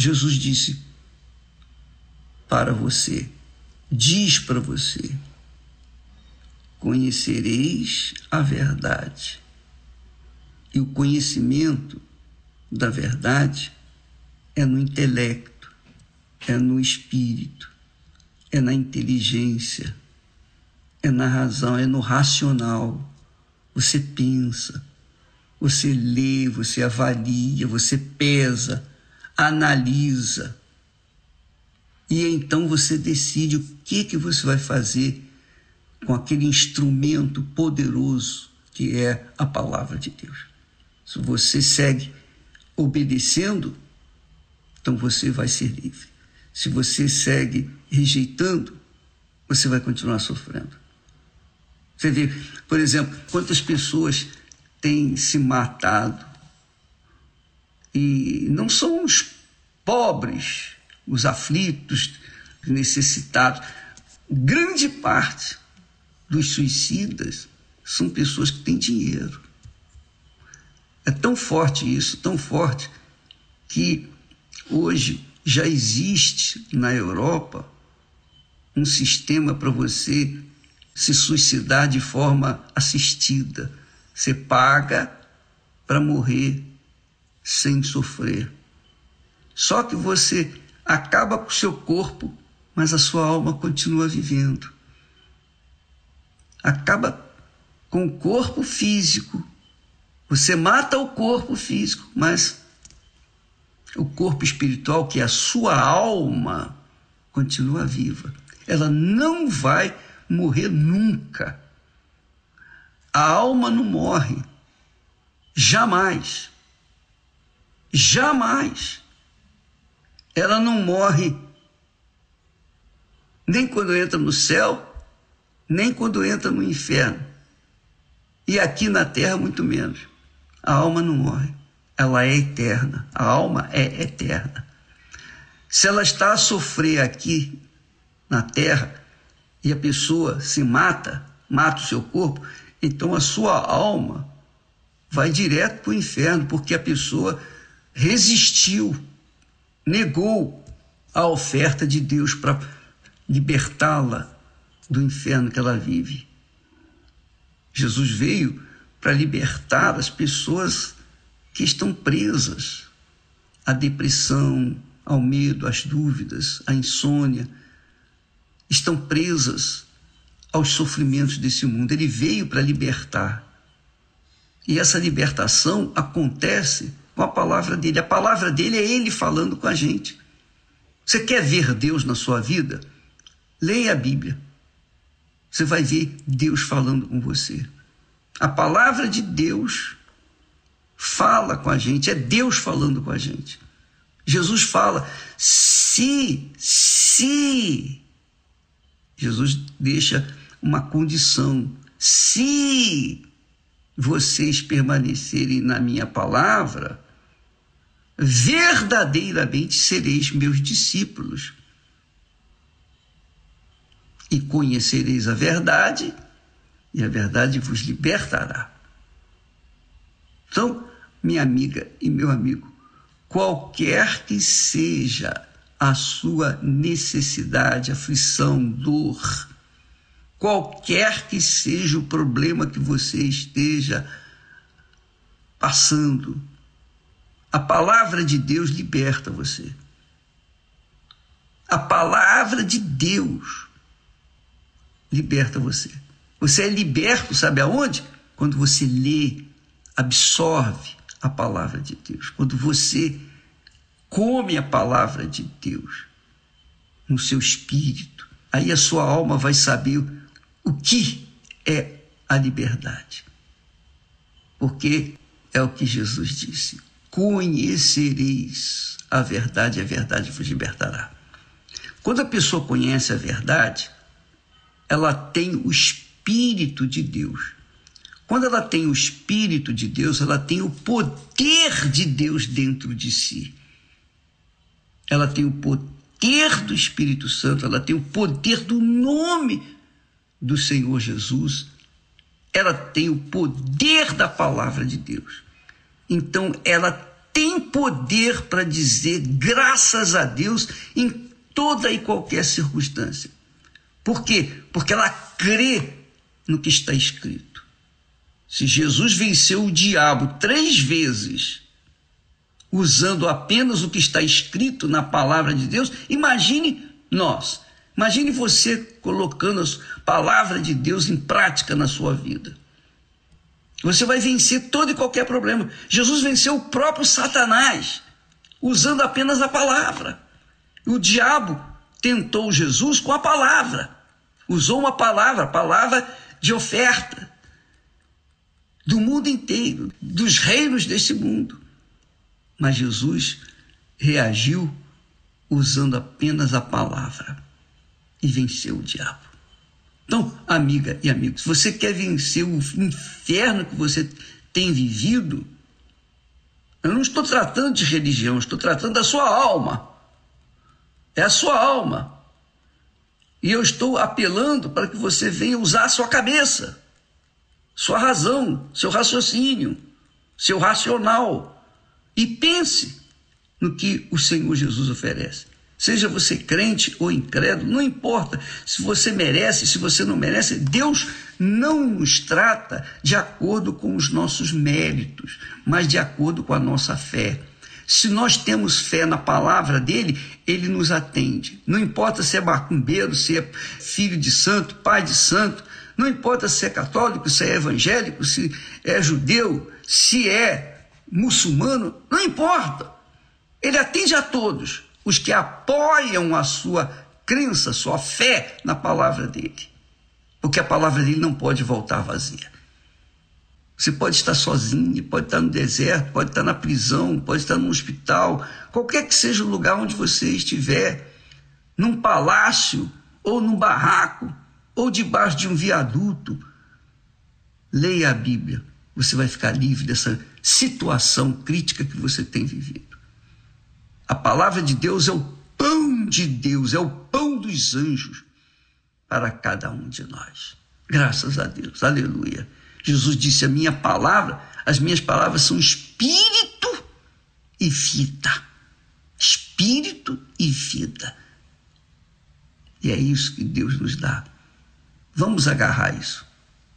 Jesus disse para você, diz para você: conhecereis a verdade e o conhecimento da verdade é no intelecto, é no espírito, é na inteligência, é na razão, é no racional. Você pensa, você lê, você avalia, você pesa, analisa. E então você decide o que que você vai fazer com aquele instrumento poderoso que é a palavra de Deus. Se você segue obedecendo, então você vai ser livre. Se você segue rejeitando, você vai continuar sofrendo. Você vê, por exemplo, quantas pessoas têm se matado e não são os pobres, os aflitos, necessitados. Grande parte dos suicidas são pessoas que têm dinheiro. É tão forte isso, tão forte, que hoje já existe na Europa um sistema para você se suicidar de forma assistida. Você paga para morrer sem sofrer. Só que você acaba com o seu corpo, mas a sua alma continua vivendo. Acaba com o corpo físico, você mata o corpo físico, mas o corpo espiritual, que é a sua alma, continua viva. Ela não vai morrer nunca. A alma não morre. Jamais. Jamais. Ela não morre nem quando entra no céu, nem quando entra no inferno. E aqui na terra, muito menos. A alma não morre. Ela é eterna. A alma é eterna. Se ela está a sofrer aqui na terra e a pessoa se mata, mata o seu corpo, então a sua alma vai direto para o inferno, porque a pessoa resistiu, negou a oferta de Deus para libertá-la do inferno que ela vive. Jesus veio para libertar as pessoas que estão presas à depressão, ao medo, às dúvidas, à insônia, estão presas aos sofrimentos desse mundo. Ele veio para libertar. E essa libertação acontece com a palavra dele. A palavra dele é ele falando com a gente. Você quer ver Deus na sua vida? Leia a Bíblia. Você vai ver Deus falando com você. A palavra de Deus fala com a gente, é Deus falando com a gente. Jesus fala: se, se. Jesus deixa uma condição. Se vocês permanecerem na minha palavra, verdadeiramente sereis meus discípulos. E conhecereis a verdade, e a verdade vos libertará. Então, minha amiga e meu amigo, qualquer que seja a sua necessidade, aflição, dor, qualquer que seja o problema que você esteja passando, a palavra de Deus liberta você. A palavra de Deus liberta você. Você é liberto, sabe aonde? Quando você lê, absorve a palavra de Deus. Quando você come a palavra de Deus no seu espírito, aí a sua alma vai saber o que é a liberdade. Porque é o que Jesus disse: conhecereis a verdade, a verdade vos libertará. Quando a pessoa conhece a verdade, ela tem o Espírito de Deus. Quando ela tem o Espírito de Deus, ela tem o poder de Deus dentro de si. Ela tem o poder do Espírito Santo, ela tem o poder do nome do Senhor Jesus, ela tem o poder da palavra de Deus. Então, ela tem poder para dizer graças a Deus em toda e qualquer circunstância. Por quê? Porque ela crê no que está escrito. Se Jesus venceu o diabo três vezes, usando apenas o que está escrito na palavra de Deus, imagine nós. Imagine você colocando a palavra de Deus em prática na sua vida. Você vai vencer todo e qualquer problema. Jesus venceu o próprio Satanás, usando apenas a palavra. O diabo tentou Jesus com a palavra. Usou uma palavra, palavra de oferta do mundo inteiro, dos reinos desse mundo. Mas Jesus reagiu usando apenas a palavra e venceu o diabo. Então, amiga e amigo, se você quer vencer o inferno que você tem vivido, eu não estou tratando de religião, estou tratando da sua alma. É a sua alma. E eu estou apelando para que você venha usar a sua cabeça, sua razão, seu raciocínio, seu racional e pense no que o Senhor Jesus oferece. Seja você crente ou incrédulo, não importa se você merece, se você não merece, Deus não nos trata de acordo com os nossos méritos, mas de acordo com a nossa fé. Se nós temos fé na palavra dele, ele nos atende. Não importa se é macumbeiro, se é filho de santo, pai de santo, não importa se é católico, se é evangélico, se é judeu, se é muçulmano, não importa. Ele atende a todos os que apoiam a sua crença, sua fé na palavra dele. Porque a palavra dele não pode voltar vazia. Você pode estar sozinho, pode estar no deserto, pode estar na prisão, pode estar no hospital, qualquer que seja o lugar onde você estiver, num palácio ou num barraco ou debaixo de um viaduto, leia a Bíblia. Você vai ficar livre dessa situação crítica que você tem vivido. A palavra de Deus é o pão de Deus, é o pão dos anjos para cada um de nós. Graças a Deus, aleluia. Jesus disse: A minha palavra, as minhas palavras são espírito e vida. Espírito e vida. E é isso que Deus nos dá. Vamos agarrar isso,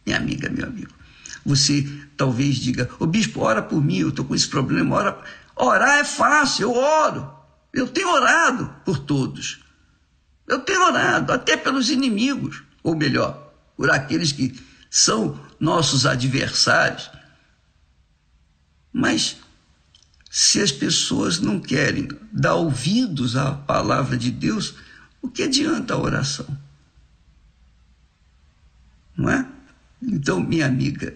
minha amiga, meu amigo. Você talvez diga: Ô bispo, ora por mim, eu estou com esse problema. Ora. Orar é fácil, eu oro. Eu tenho orado por todos. Eu tenho orado até pelos inimigos, ou melhor, por aqueles que são nossos adversários. Mas se as pessoas não querem dar ouvidos à palavra de Deus, o que adianta a oração? Não é? Então, minha amiga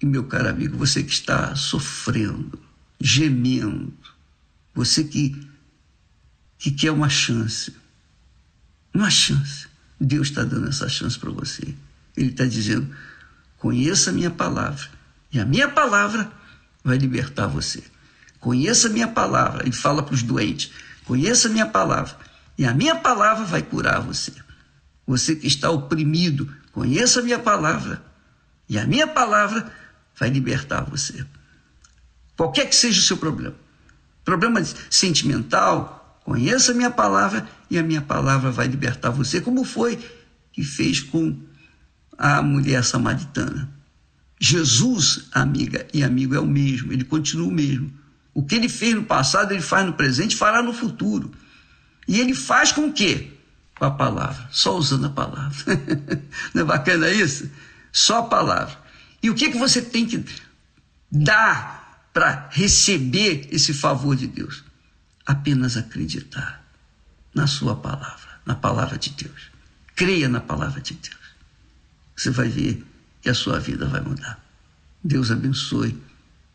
e meu caro amigo, você que está sofrendo, gemendo, você que, que quer uma chance, uma chance, Deus está dando essa chance para você. Ele está dizendo: conheça a minha palavra, e a minha palavra vai libertar você. Conheça a minha palavra, ele fala para os doentes: conheça a minha palavra, e a minha palavra vai curar você. Você que está oprimido, conheça a minha palavra. E a minha palavra vai libertar você. Qualquer que seja o seu problema. Problema sentimental, conheça a minha palavra e a minha palavra vai libertar você, como foi que fez com a mulher samaritana. Jesus, amiga e amigo, é o mesmo, ele continua o mesmo. O que ele fez no passado, ele faz no presente, fará no futuro. E ele faz com o quê? Com a palavra, só usando a palavra. [laughs] Não é bacana isso? Só a palavra. E o que, que você tem que dar para receber esse favor de Deus? Apenas acreditar na Sua palavra, na palavra de Deus. Creia na palavra de Deus. Você vai ver que a sua vida vai mudar. Deus abençoe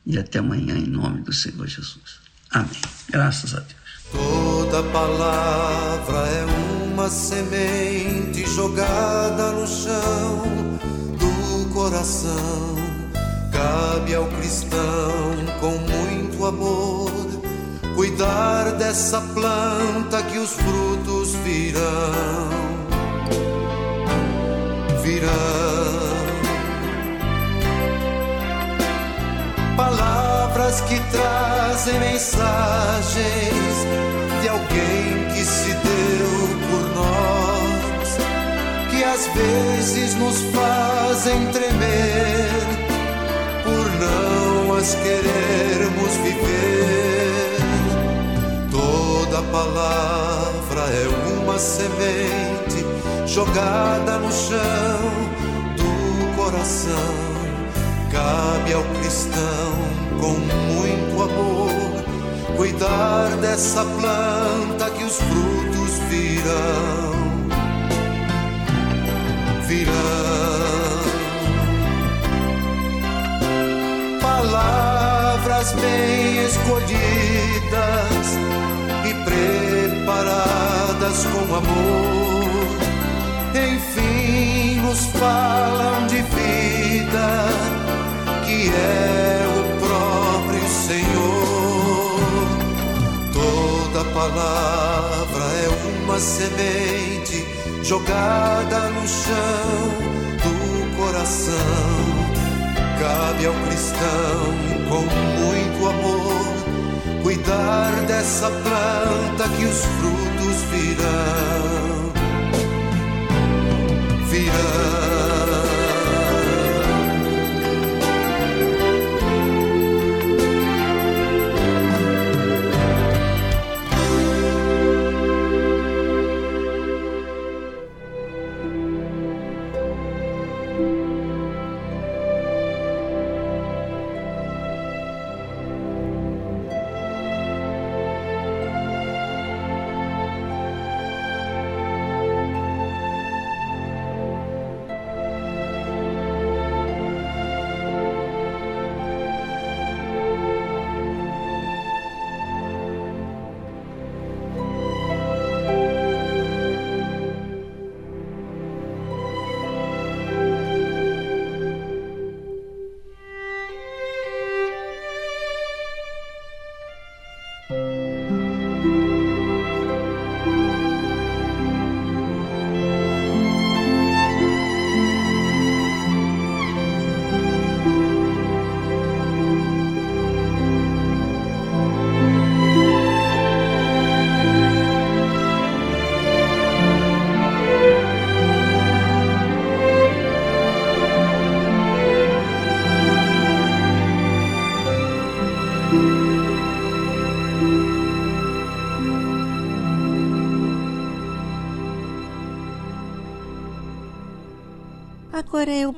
e até amanhã, em nome do Senhor Jesus. Amém. Graças a Deus. Toda palavra é uma semente jogada no chão do coração. Cabe ao cristão com muito amor cuidar dessa planta que os frutos virão. Virão. Palavras que trazem mensagens de alguém que se deu por nós, que às vezes nos fazem tremer não as querermos viver. Toda palavra é uma semente jogada no chão do coração. Cabe ao cristão com muito amor cuidar dessa planta que os frutos virão, virão. Bem escolhidas e preparadas com amor, enfim nos falam de vida que é o próprio Senhor. Toda palavra é uma semente jogada no chão do coração. Cabe ao cristão com muito amor cuidar dessa planta que os frutos virão. Virão.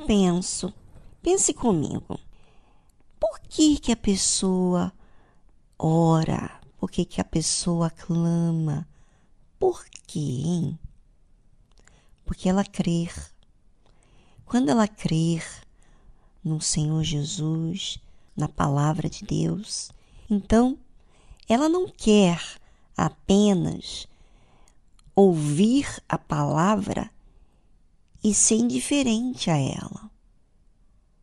Penso, pense comigo. Por que que a pessoa ora? Por que que a pessoa clama? Por quê, hein? Porque ela crer. Quando ela crer no Senhor Jesus, na palavra de Deus, então ela não quer apenas ouvir a palavra e ser indiferente a ela.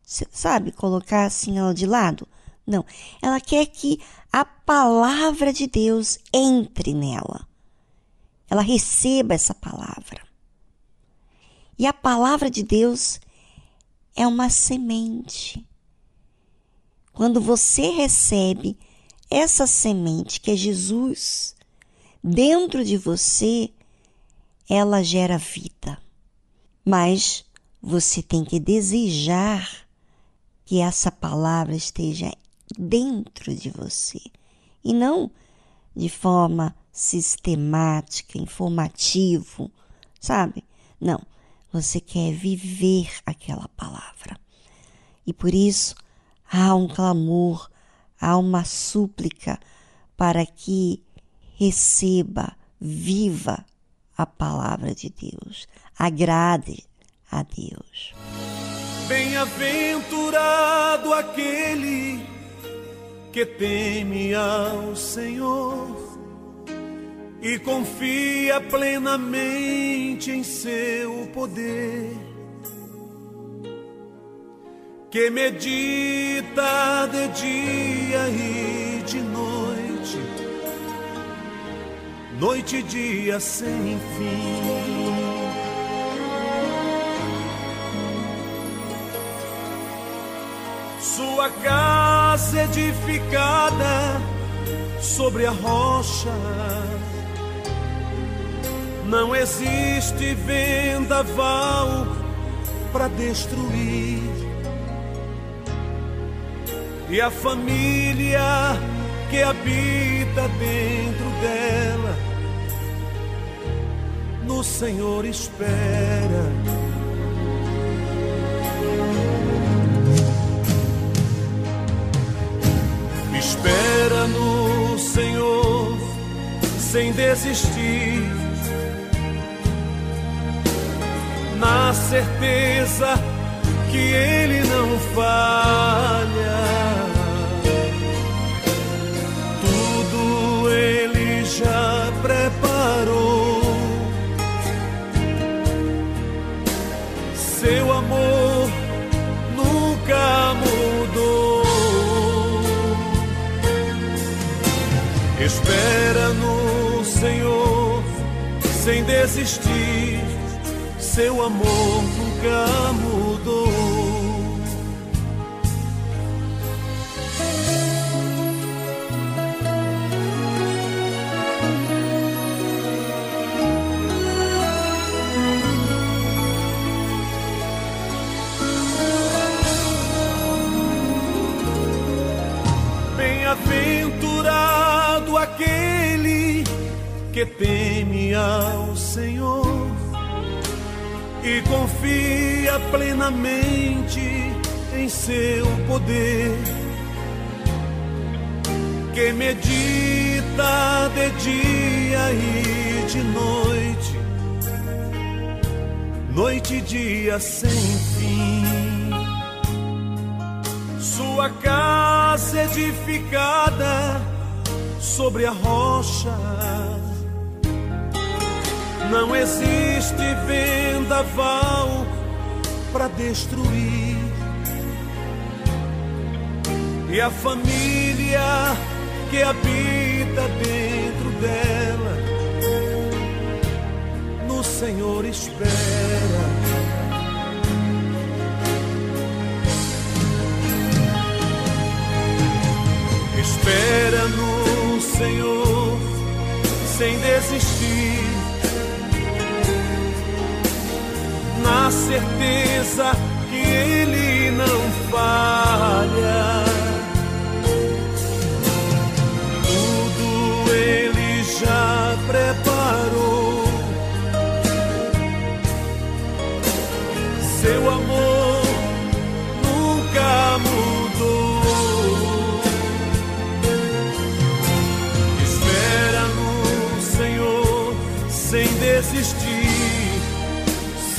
Cê sabe, colocar assim ela de lado? Não. Ela quer que a palavra de Deus entre nela. Ela receba essa palavra. E a palavra de Deus é uma semente. Quando você recebe essa semente que é Jesus dentro de você, ela gera vida. Mas você tem que desejar que essa palavra esteja dentro de você e não de forma sistemática, informativo, sabe? Não, você quer viver aquela palavra. E por isso há um clamor, há uma súplica para que receba, viva a palavra de Deus. Agrade a Deus. Bem-aventurado aquele que teme ao Senhor e confia plenamente em seu poder, que medita de dia e de noite, noite e dia sem fim. Sua casa edificada sobre a rocha. Não existe vendaval para destruir. E a família que habita dentro dela, no Senhor espera. Espera no Senhor sem desistir, na certeza que Ele não falha. Tudo Ele já preparou. Seu amor Espera no Senhor sem desistir, seu amor nunca mudou. Bem-aventurado que teme ao Senhor e confia plenamente em seu poder, que medita de dia e de noite, noite e dia sem fim. Sua casa edificada sobre a rocha. Não existe vendaval para destruir. E a família que habita dentro dela, no Senhor espera. Espera no Senhor sem desistir, na certeza que Ele não falha.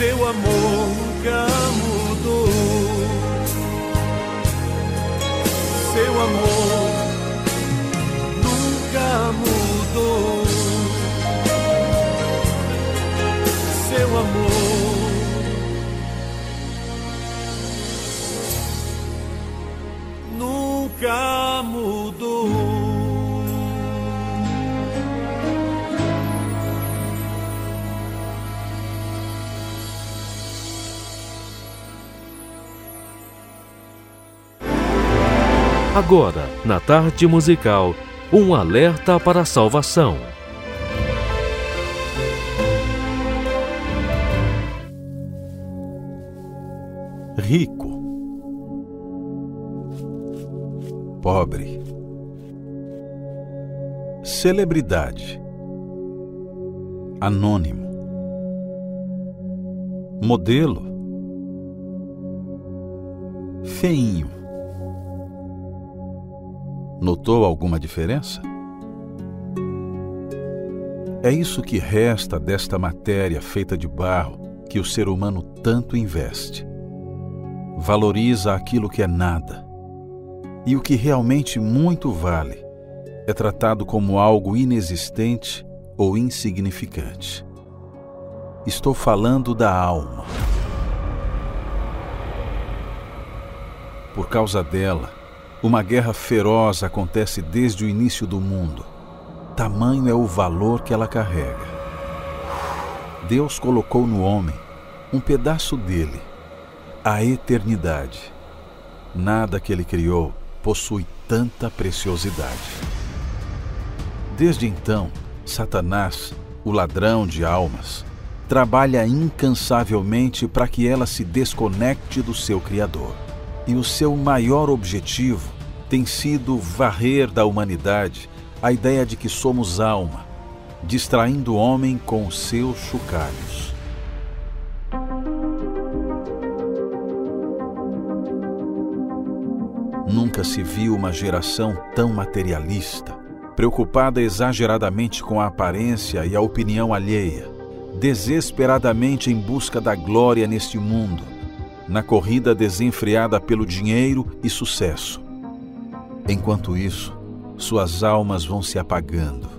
Seu amor nunca Agora, na tarde musical, um alerta para a salvação. rico, pobre, celebridade, anônimo, modelo, feinho. Notou alguma diferença? É isso que resta desta matéria feita de barro que o ser humano tanto investe. Valoriza aquilo que é nada. E o que realmente muito vale é tratado como algo inexistente ou insignificante. Estou falando da alma. Por causa dela, uma guerra feroz acontece desde o início do mundo. Tamanho é o valor que ela carrega. Deus colocou no homem um pedaço dele, a eternidade. Nada que ele criou possui tanta preciosidade. Desde então, Satanás, o ladrão de almas, trabalha incansavelmente para que ela se desconecte do seu Criador. E o seu maior objetivo tem sido varrer da humanidade a ideia de que somos alma, distraindo o homem com os seus chocalhos. Nunca se viu uma geração tão materialista, preocupada exageradamente com a aparência e a opinião alheia, desesperadamente em busca da glória neste mundo, na corrida desenfreada pelo dinheiro e sucesso. Enquanto isso, suas almas vão se apagando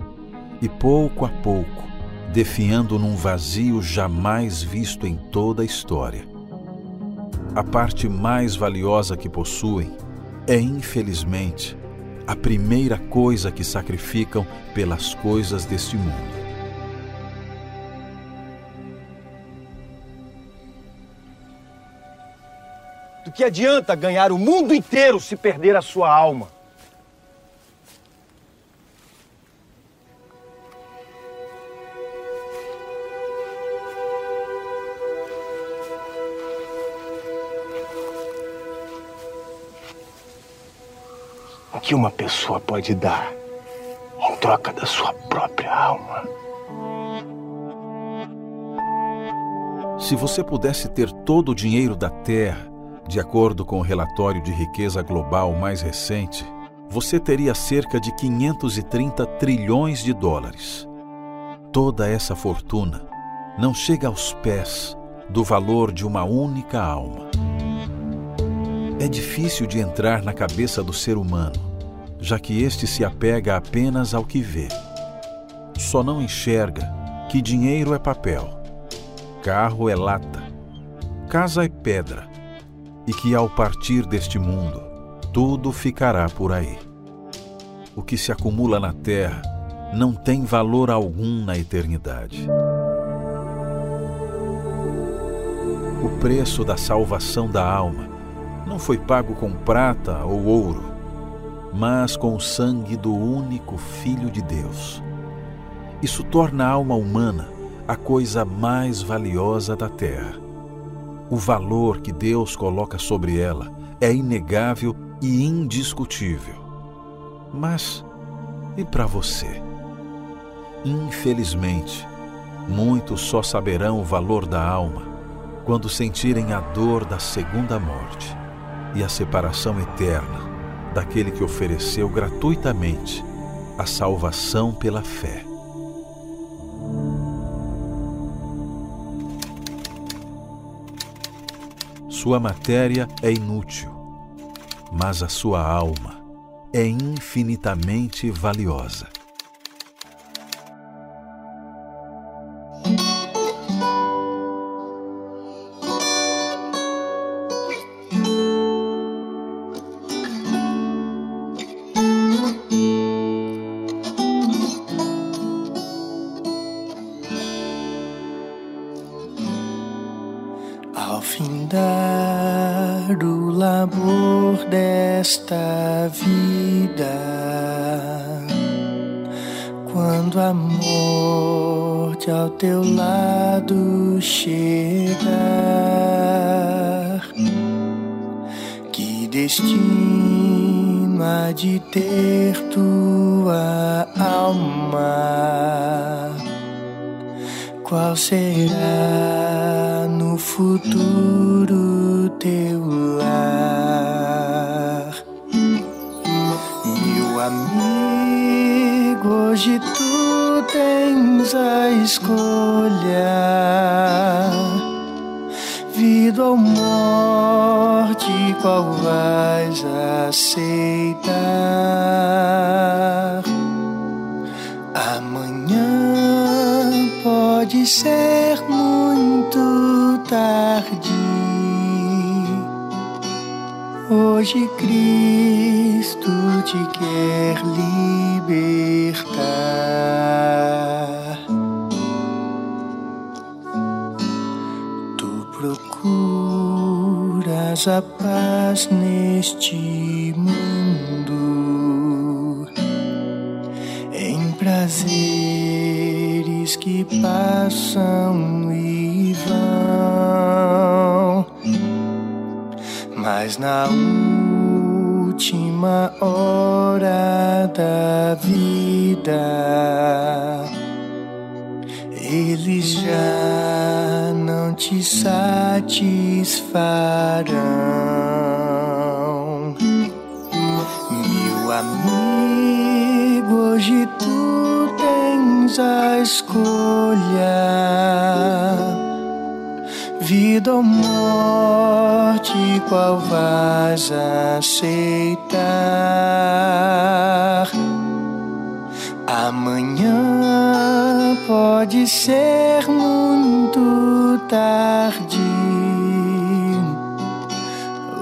e, pouco a pouco, definhando num vazio jamais visto em toda a história. A parte mais valiosa que possuem é, infelizmente, a primeira coisa que sacrificam pelas coisas deste mundo. Que adianta ganhar o mundo inteiro se perder a sua alma? O que uma pessoa pode dar em troca da sua própria alma? Se você pudesse ter todo o dinheiro da Terra, de acordo com o relatório de riqueza global mais recente, você teria cerca de 530 trilhões de dólares. Toda essa fortuna não chega aos pés do valor de uma única alma. É difícil de entrar na cabeça do ser humano, já que este se apega apenas ao que vê. Só não enxerga que dinheiro é papel, carro é lata, casa é pedra e que ao partir deste mundo, tudo ficará por aí. O que se acumula na terra não tem valor algum na eternidade. O preço da salvação da alma não foi pago com prata ou ouro, mas com o sangue do único Filho de Deus. Isso torna a alma humana a coisa mais valiosa da terra. O valor que Deus coloca sobre ela é inegável e indiscutível. Mas e para você? Infelizmente, muitos só saberão o valor da alma quando sentirem a dor da segunda morte e a separação eterna daquele que ofereceu gratuitamente a salvação pela fé. Sua matéria é inútil, mas a sua alma é infinitamente valiosa. A paz neste mundo. Em prazeres que passam e vão, mas na última hora da vida, eles já te satisfarão. Meu amigo, hoje tu tens a escolha: vida ou morte, qual vais aceitar? Amanhã pode ser muito tarde.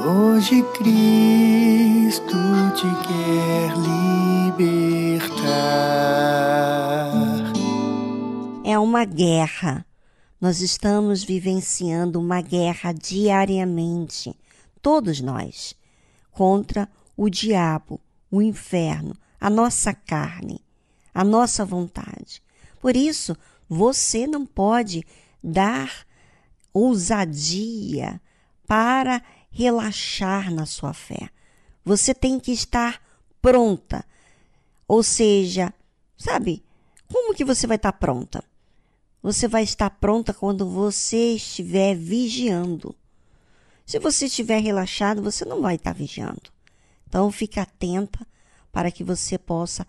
Hoje Cristo te quer libertar. É uma guerra. Nós estamos vivenciando uma guerra diariamente, todos nós, contra o diabo, o inferno, a nossa carne, a nossa vontade. Por isso, você não pode dar ousadia para relaxar na sua fé. Você tem que estar pronta. Ou seja, sabe, como que você vai estar pronta? Você vai estar pronta quando você estiver vigiando. Se você estiver relaxado, você não vai estar vigiando. Então, fique atenta para que você possa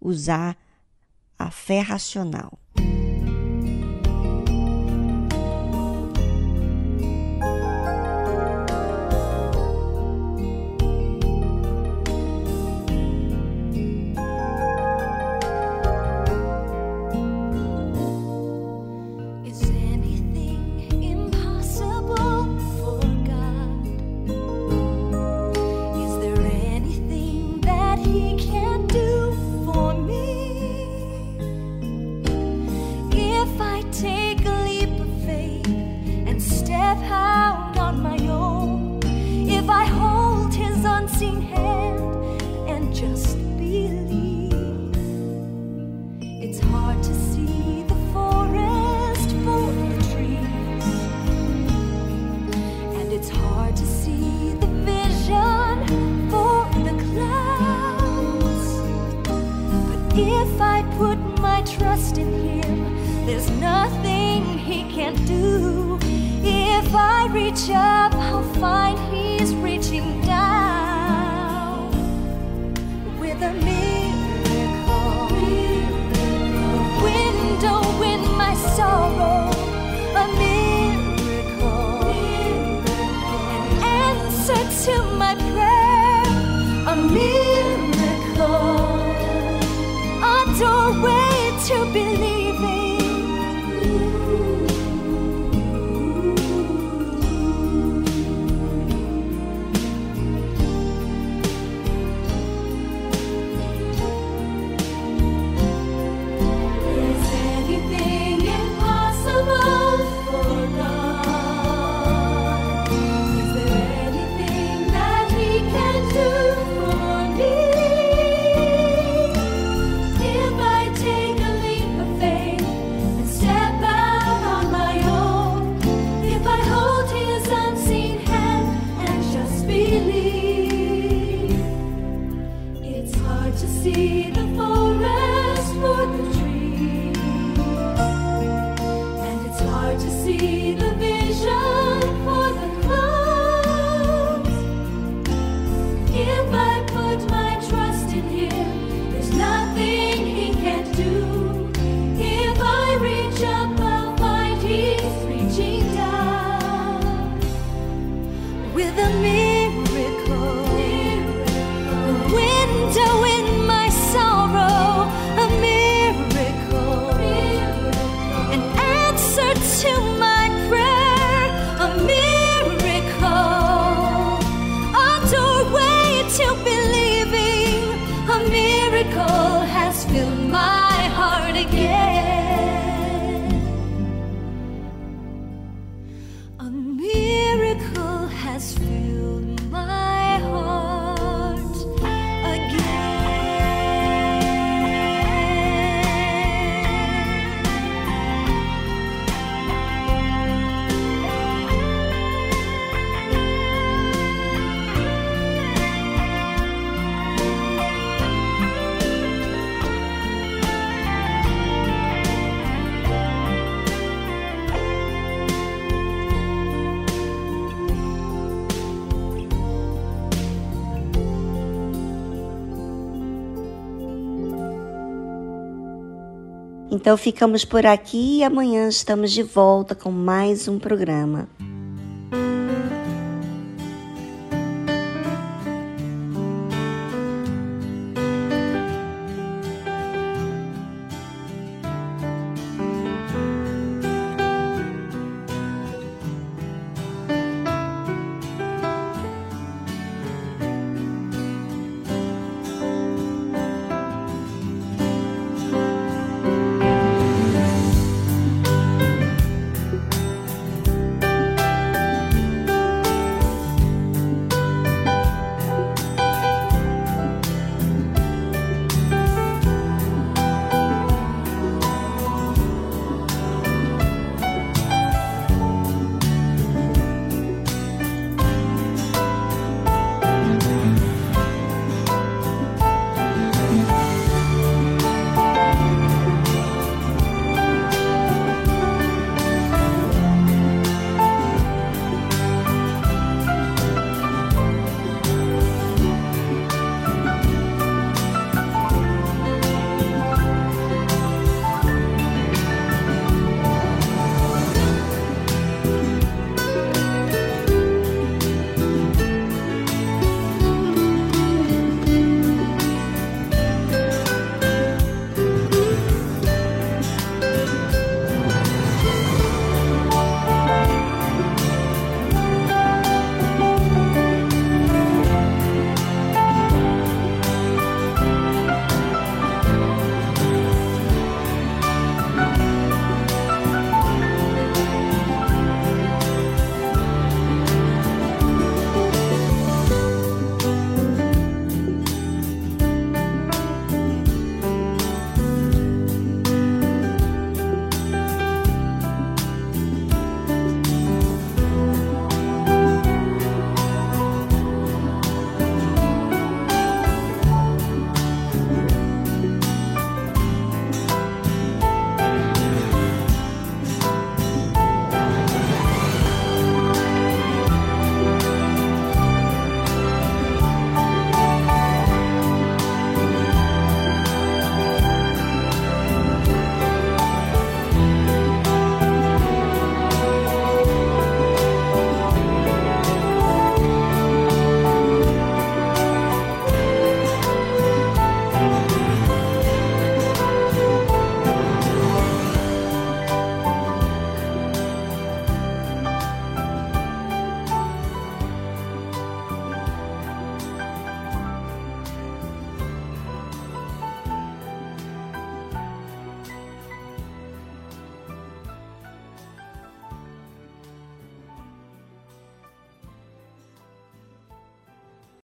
usar a fé racional. If I put my trust in Him, there's nothing He can't do. If I reach up, I'll find He's reaching down with a miracle. A window in my sorrow, a miracle. an answer to my. with a miracle. Então ficamos por aqui e amanhã estamos de volta com mais um programa.